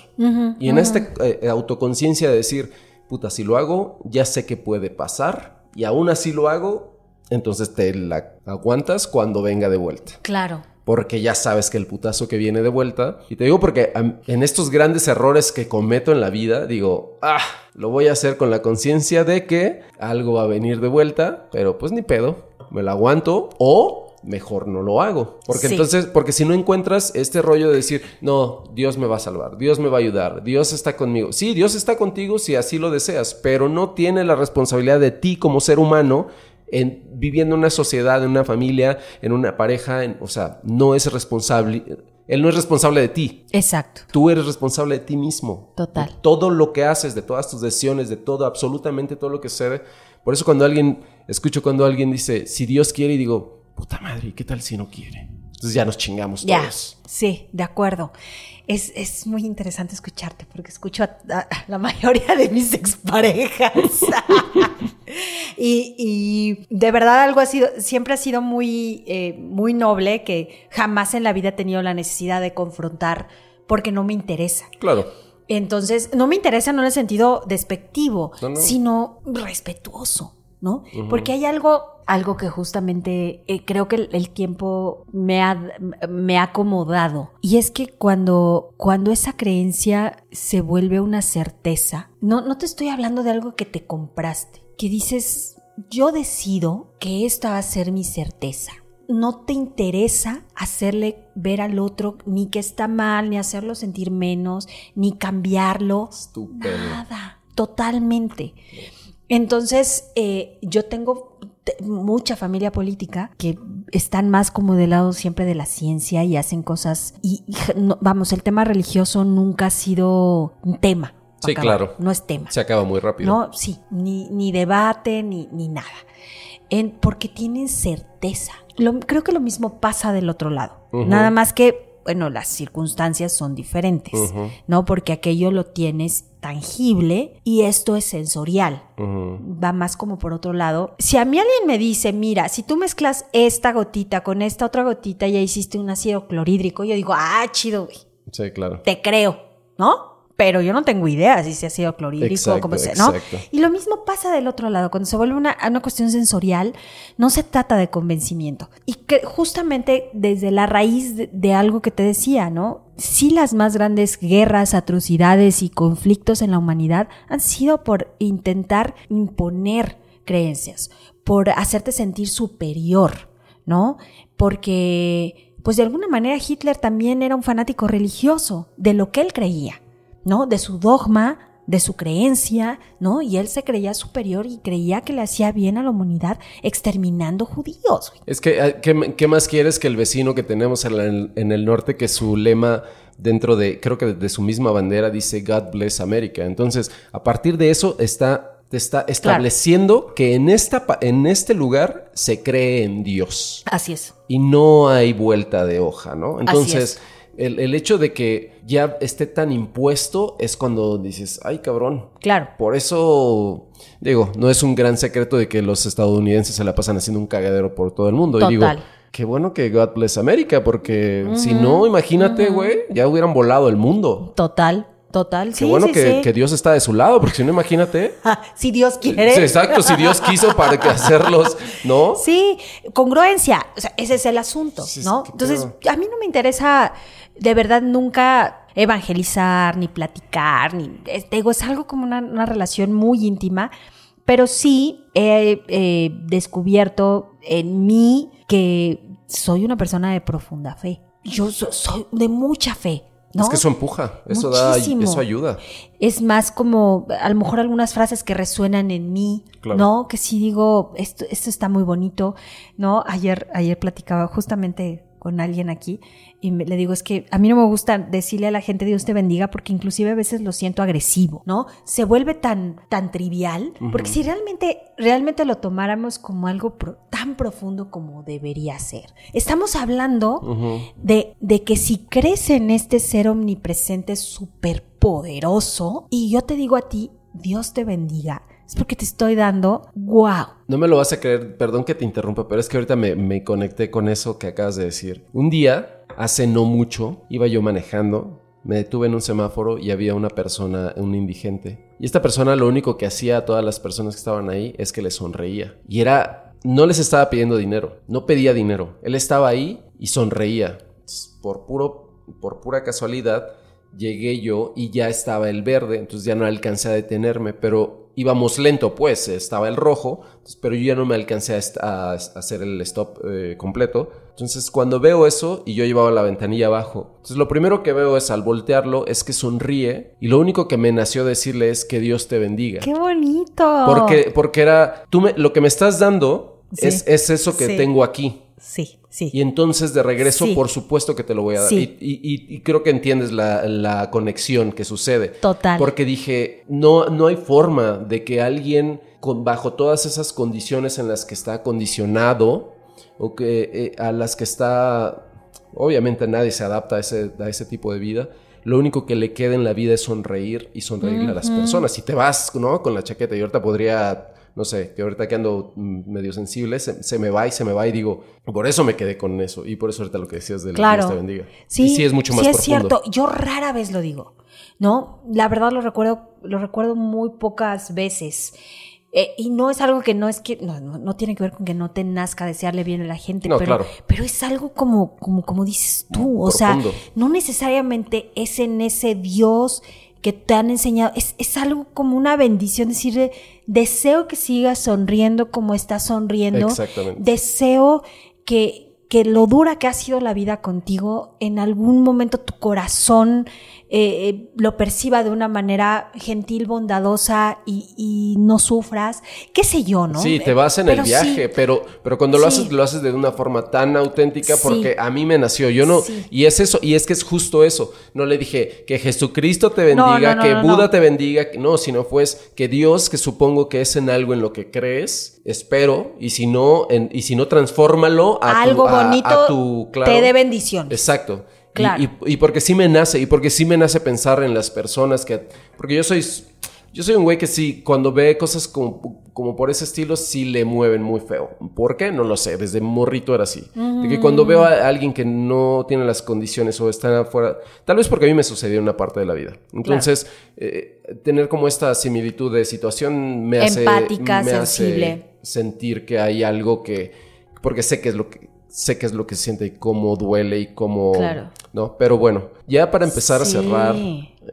y en esta eh, autoconciencia de decir, puta, si lo hago, ya sé que puede pasar, y aún así lo hago, entonces te la aguantas cuando venga de vuelta. Claro. Porque ya sabes que el putazo que viene de vuelta. Y te digo porque en estos grandes errores que cometo en la vida, digo, ah, lo voy a hacer con la conciencia de que algo va a venir de vuelta, pero pues ni pedo, me lo aguanto o mejor no lo hago. Porque Sí. entonces, porque si no encuentras este rollo de decir, no, Dios me va a salvar, Dios me va a ayudar, Dios está conmigo. Sí, Dios está contigo si así lo deseas, pero no tiene la responsabilidad de ti como ser humano en viviendo en una sociedad, en una familia, en una pareja, en- o sea, no es responsable, él no es responsable de ti. Exacto. Tú eres responsable de ti mismo. Total. De todo lo que haces, de todas tus decisiones, de todo, absolutamente todo lo que sucede. Por eso cuando alguien, escucho cuando alguien dice, si Dios quiere, y digo, puta madre, ¿y qué tal si no quiere? Entonces ya nos chingamos Ya. todos. Sí, de acuerdo. Es, es muy interesante escucharte porque escucho a, a- a la mayoría de mis exparejas. y, y de verdad algo ha sido, siempre ha sido muy, eh, muy noble que jamás en la vida he tenido la necesidad de confrontar porque no me interesa. Claro. Entonces, no me interesa no en el sentido despectivo, No, no. sino respetuoso, ¿no? Porque hay algo, algo que justamente eh, creo que el, el tiempo me ha, me ha acomodado. Y es que cuando, cuando esa creencia se vuelve una certeza, no, no te estoy hablando de algo que te compraste, que dices, yo decido que esta va a ser mi certeza no te interesa hacerle ver al otro ni que está mal, ni hacerlo sentir menos, ni cambiarlo. Nada, totalmente. Entonces, eh, yo tengo te- mucha familia política que están más como del lado siempre de la ciencia y hacen cosas. Y, y ja- no- vamos, el tema religioso nunca ha sido un tema. Sí, acabar. claro. No es tema. Se acaba muy rápido. No, sí, ni, ni debate, ni, ni nada. En- porque tienen certeza. Lo- creo que lo mismo pasa del otro lado. Nada más que, bueno, las circunstancias son diferentes. ¿no? Porque aquello lo tienes tangible y esto es sensorial. Va más como por otro lado. Si a mí alguien me dice, mira, si tú mezclas esta gotita con esta otra gotita, ya hiciste un ácido clorhídrico, yo digo, ah, chido, güey Sí, claro. te creo, ¿no? Pero yo no tengo idea si se ha sido clorhídrico Exacto, o como sea, ¿no? exacto. Y lo mismo pasa del otro lado, cuando se vuelve una, una cuestión sensorial, no se trata de convencimiento. Y que justamente desde la raíz de, de algo que te decía, ¿no? Sí las más grandes guerras, atrocidades y conflictos en la humanidad han sido por intentar imponer creencias, por hacerte sentir superior, ¿no? Porque, pues de alguna manera Hitler también era un fanático religioso de lo que él creía, ¿no? De su dogma, de su creencia, ¿no? Y él se creía superior y creía que le hacía bien a la humanidad exterminando judíos. Es que, ah, ¿qué, qué más quieres que el vecino que tenemos en, el- en el norte que su lema dentro de, creo que de su misma bandera dice God bless America? Entonces, a partir de eso está, te está estableciendo que en, esta, en este lugar se cree en Dios Así es. y no hay vuelta de hoja, ¿no? Entonces, es. el, el hecho de que ya esté tan impuesto es cuando dices, ay cabrón, Claro. por eso, digo, no es un gran secreto de que los estadounidenses se la pasan haciendo un cagadero por todo el mundo. Y digo, Total. qué bueno que God bless America, porque si no, imagínate, güey, ya hubieran volado el mundo. Total, total. Qué sí, bueno sí, que, sí. que Dios está de su lado, porque si no, imagínate. Ah, si Dios quiere. Sí, exacto, si Dios quiso para que hacerlos, ¿no? Sí, congruencia. O sea, ese es el asunto, ¿no? Entonces, a mí no me interesa de verdad nunca evangelizar, ni platicar, ni. es- digo, es algo como una, una relación muy íntima, pero sí he eh, descubierto en mí que soy una persona de profunda fe. Yo so- soy de mucha fe. ¿no? Es que eso empuja, eso da, Muchísimo. eso ayuda. es más como a lo mejor algunas frases que resuenan en mí, Claro. ¿no? Que sí digo, esto, esto está muy bonito, ¿no? Ayer, ayer platicaba justamente con alguien aquí y me- le digo, es que a mí no me gusta decirle a la gente Dios te bendiga porque inclusive a veces lo siento agresivo, ¿no? Se vuelve tan, tan trivial, porque si realmente, realmente lo tomáramos como algo pro- tan profundo como debería ser. Estamos hablando de, de que si crees en este ser omnipresente súper poderoso y yo te digo a ti, Dios te bendiga, es porque te estoy dando, wow. No me lo vas a creer, perdón que te interrumpa, pero es que ahorita me, conecté con eso que acabas de decir. Un día, hace no mucho, iba yo manejando, me detuve en un semáforo y había una persona, un indigente. Y esta persona lo único que hacía a todas las personas que estaban ahí es que les sonreía. Y era, no les estaba pidiendo dinero, no pedía dinero. Él estaba ahí y sonreía. Por, puro, por pura casualidad, llegué yo y ya estaba el verde, entonces ya no alcancé a detenerme, pero íbamos lento, pues estaba el rojo, pero yo ya no me alcancé a, est- a- a hacer el stop eh, completo. Entonces, cuando veo eso y yo llevaba la ventanilla abajo, entonces lo primero que veo es al voltearlo es que sonríe y lo único que me nació decirle es que Dios te bendiga. ¡Qué bonito! Porque, porque era, tú me, lo que me estás dando Sí. es, es eso que Sí. tengo aquí. Sí, sí. Y entonces de regreso, Sí. por supuesto que te lo voy a dar. Sí. Y, y- y- y creo que entiendes la, la conexión que sucede. Total. Porque dije, no, no hay forma de que alguien con, bajo todas esas condiciones en las que está condicionado o que eh, a las que está, obviamente nadie se adapta a ese, a ese tipo de vida. Lo único que le queda en la vida es sonreír y sonreírle a las personas. Si te vas, ¿no? Con la chaqueta y ahorita podría no sé, que ahorita que ando mm, medio sensible, se, se me va y se me va y digo, por eso me quedé con eso. Y por eso ahorita lo que decías del Claro. Dios te bendiga. Sí, y sí es mucho más sí es profundo. cierto. Yo rara vez lo digo, ¿no? La verdad lo recuerdo, lo recuerdo muy pocas veces. Eh, y no es algo que no es que, no, no, no tiene que ver con que no te nazca desearle bien a la gente, No, pero, claro. pero es algo como, como, como dices tú, o sea, no necesariamente es en ese Dios que te han enseñado, es, es algo como una bendición, decirle, deseo que sigas sonriendo como estás sonriendo, Exactamente. deseo que, que lo dura que ha sido la vida contigo, en algún momento tu corazón eh, eh, lo perciba de una manera gentil, bondadosa y, y no sufras, qué sé yo, ¿no? Sí, te vas en el sí, viaje, pero, pero cuando lo Sí. haces, lo haces de una forma tan auténtica Sí. porque a mí me nació. Yo no, y es eso, y es que es justo eso. No le dije que Jesucristo te bendiga, no, no, que Buda te bendiga, no, sino pues que Dios, que supongo que es en algo en lo que crees, espero, y si no, en- y si no, transfórmalo a tu- algo a- a bonito tu, claro. te dé bendición. Exacto. Y- Claro. Y, y porque sí me nace, y porque sí me nace pensar en las personas que... Porque yo soy... Yo soy un güey que sí, cuando ve cosas como, como por ese estilo, sí le mueven muy feo. ¿Por qué? No lo sé. Desde morrito era así. De que cuando veo a alguien que no tiene las condiciones o está afuera... Tal vez porque a mí me sucedió una parte de la vida. Entonces, eh, tener como esta similitud de situación me hace... Empática, me hace sensible. sentir que hay algo que... Porque sé que es lo que... Sé qué es lo que siente y cómo duele y cómo... Claro. ¿no? Pero bueno, ya para empezar Sí. a cerrar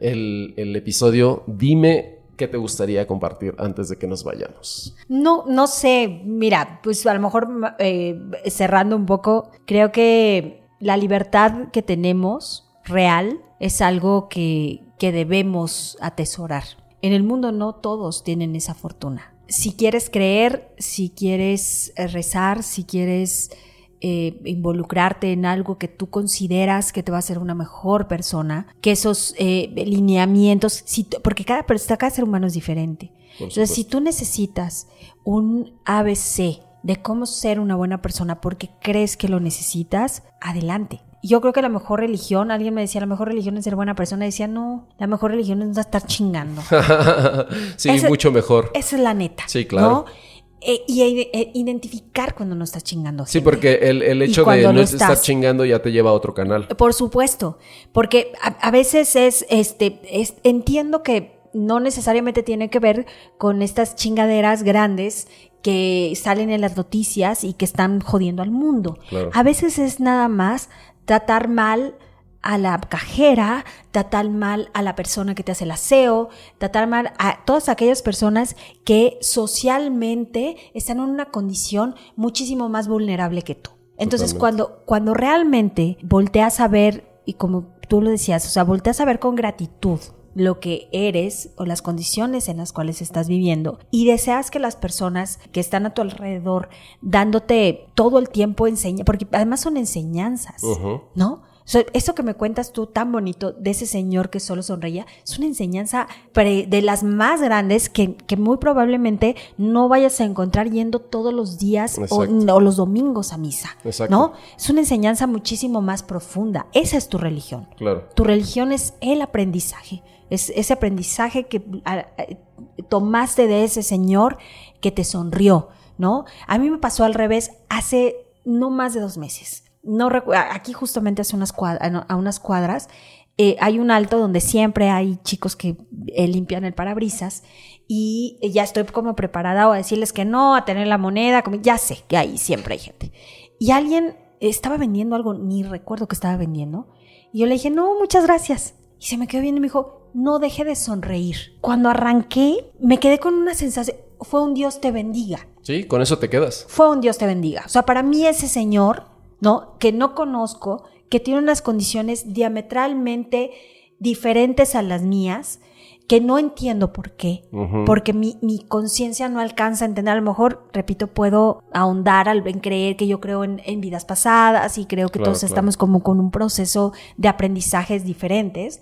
el, el episodio, dime qué te gustaría compartir antes de que nos vayamos. No, no sé, mira, pues a lo mejor eh, cerrando un poco, creo que la libertad que tenemos real es algo que, que debemos atesorar. En el mundo no todos tienen esa fortuna. Si quieres creer, si quieres rezar, si quieres eh, involucrarte en algo que tú consideras que te va a hacer una mejor persona, que esos eh, lineamientos, si porque cada, persona, cada ser humano es diferente. Entonces, si tú necesitas un ABC de cómo ser una buena persona porque crees que lo necesitas, adelante. Yo creo que la mejor religión, alguien me decía, la mejor religión es ser buena persona, y decía, no, la mejor religión es no estar chingando. sí, Ese- mucho mejor. Esa es la neta. Sí, claro. ¿no? Eh, y eh, identificar cuando no estás chingando. Sí, porque el, el hecho de no estar chingando ya te lleva a otro canal. Por supuesto, porque a, a veces es, este, es- entiendo que no necesariamente tiene que ver con estas chingaderas grandes que salen en las noticias y que están jodiendo al mundo. Claro. A veces es nada más tratar mal a la cajera, tratar mal a la persona que te hace el aseo, tratar mal a todas aquellas personas que socialmente están en una condición muchísimo más vulnerable que tú. Entonces, Totalmente. cuando, cuando realmente volteas a ver, y como tú lo decías, o sea, volteas a ver con gratitud lo que eres o las condiciones en las cuales estás viviendo y deseas que las personas que están a tu alrededor dándote todo el tiempo enseña, porque además son enseñanzas, ¿no? Eso que me cuentas tú tan bonito de ese señor que solo sonreía, es una enseñanza de las más grandes que, muy probablemente no vayas a encontrar yendo todos los días o, los domingos a misa. ¿No? Es una enseñanza muchísimo más profunda. Esa es tu religión. Claro. Tu religión es el aprendizaje. Es ese aprendizaje que tomaste de ese señor que te sonrió, ¿no? A mí me pasó al revés hace no más de dos meses no aquí justamente hace unas a unas cuadras, eh, hay un alto donde siempre hay chicos que eh, limpian el parabrisas y ya estoy como preparada a decirles que no, a tener la moneda, como, ya sé que ahí siempre hay gente. Y alguien estaba vendiendo algo, ni recuerdo que estaba vendiendo, y yo le dije, no, muchas gracias. Y se me quedó viendo y me dijo, no deje de sonreír. Cuando arranqué, me quedé con una sensación, fue un Dios te bendiga. Sí, con eso te quedas. Fue un Dios te bendiga. O sea, para mí ese señor ¿no? Que no conozco, que tiene unas condiciones diametralmente diferentes a las mías, que no entiendo por qué, porque mi, conciencia no alcanza a entender. A lo mejor, repito, puedo ahondar al, en creer que yo creo en, vidas pasadas y creo que todos estamos como con un proceso de aprendizajes diferentes.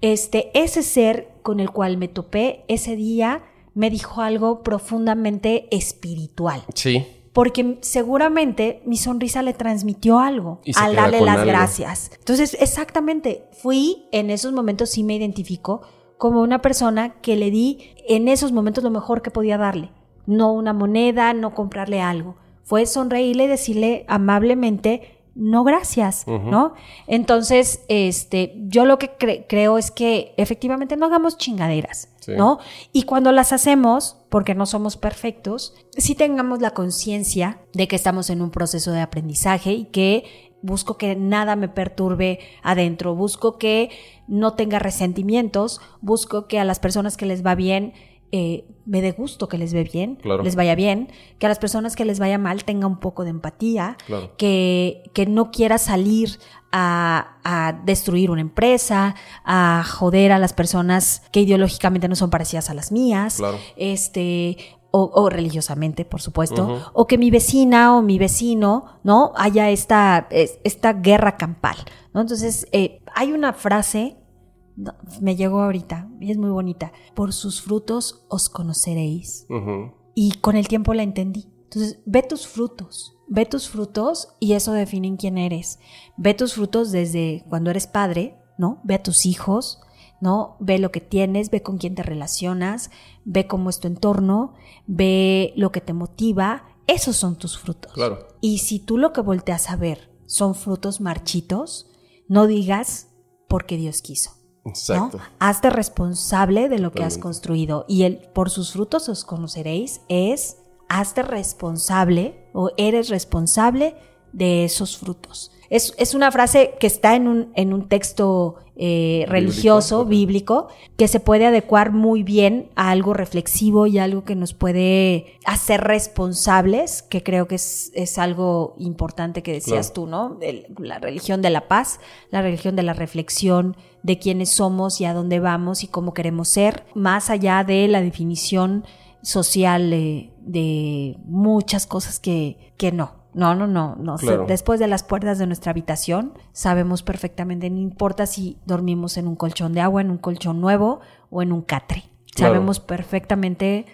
Este, ese ser con el cual me topé ese día me dijo algo profundamente espiritual. Sí porque seguramente mi sonrisa le transmitió algo al darle las gracias. Entonces, exactamente, fui en esos momentos, sí me identifico como una persona que le di en esos momentos lo mejor que podía darle. No una moneda, no comprarle algo. Fue sonreírle y decirle amablemente, no gracias, ¿no? Entonces, este, yo lo que creo es que efectivamente no hagamos chingaderas, ¿no? Y cuando las hacemos, porque no somos perfectos, sí tengamos la conciencia de que estamos en un proceso de aprendizaje y que busco que nada me perturbe adentro, busco que no tenga resentimientos, busco que a las personas que les va bien eh, me dé gusto que les ve bien, les vaya bien, que a las personas que les vaya mal tenga un poco de empatía, que, que no quiera salir a, a, destruir una empresa, a joder a las personas que ideológicamente no son parecidas a las mías, este, o, religiosamente, por supuesto, o que mi vecina o mi vecino, ¿no? Haya esta, esta guerra campal, ¿no? Entonces, eh, hay una frase me llegó ahorita y es muy bonita. Por sus frutos os conoceréis. Y con el tiempo la entendí. Entonces, ve tus frutos, ve tus frutos y eso define quién eres. Ve tus frutos desde cuando eres padre, ¿no? Ve a tus hijos, ¿no? Ve lo que tienes, ve con quién te relacionas, ve cómo es tu entorno, ve lo que te motiva. Esos son tus frutos. Claro. Y si tú lo que volteas a ver son frutos marchitos, no digas porque Dios quiso. Exacto. Hazte responsable de lo que has construido y el por sus frutos os conoceréis es hazte responsable o eres responsable de esos frutos. Es, una frase que está en un, en un texto eh, religioso, bíblico, que se puede adecuar muy bien a algo reflexivo y algo que nos puede hacer responsables, que creo que es, algo importante que decías tú, ¿no? la religión de la paz, la religión de la reflexión, de quiénes somos y a dónde vamos y cómo queremos ser, más allá de la definición social de, muchas cosas que, que no. No, no, no, no. Después de las puertas de nuestra habitación, sabemos perfectamente, no importa si dormimos en un colchón de agua, en un colchón nuevo o en un catre. Sabemos perfectamente,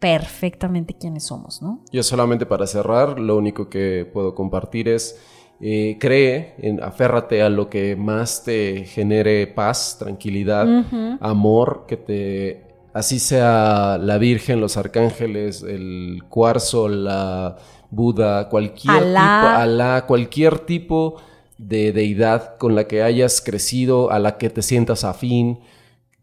perfectamente quiénes somos, ¿no? Yo solamente para cerrar, lo único que puedo compartir es eh, cree, en, aférrate a lo que más te genere paz, tranquilidad, amor, que te así sea la Virgen, los arcángeles, el cuarzo, la Buda, cualquier tipo, Alá, cualquier tipo de deidad con la que hayas crecido, a la que te sientas afín,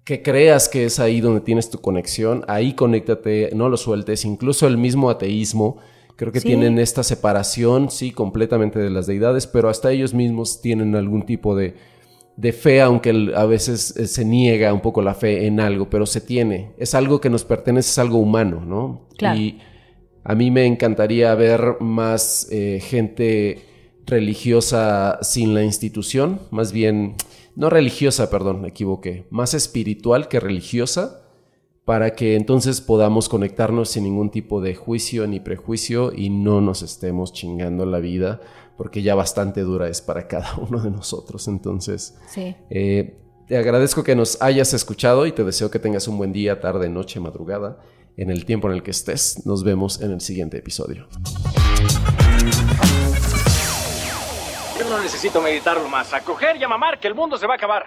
que creas que es ahí donde tienes tu conexión, ahí conéctate, no lo sueltes, incluso el mismo ateísmo, creo que tienen esta separación, sí, completamente de las deidades, pero hasta ellos mismos tienen algún tipo de, de fe, aunque a veces eh, se niega un poco la fe en algo, pero se tiene, es algo que nos pertenece, es algo humano, ¿no? Claro. A mí me encantaría ver más eh, gente religiosa sin la institución, más bien, no religiosa, perdón, me equivoqué, más espiritual que religiosa, para que entonces podamos conectarnos sin ningún tipo de juicio ni prejuicio y no nos estemos chingando la vida, porque ya bastante dura es para cada uno de nosotros. Entonces, Sí. eh, te agradezco que nos hayas escuchado y te deseo que tengas un buen día, tarde, noche, madrugada, en el tiempo en el que estés. Nos vemos en el siguiente episodio. Yo no necesito meditarlo más. A coger y a mamar que el mundo se va a acabar.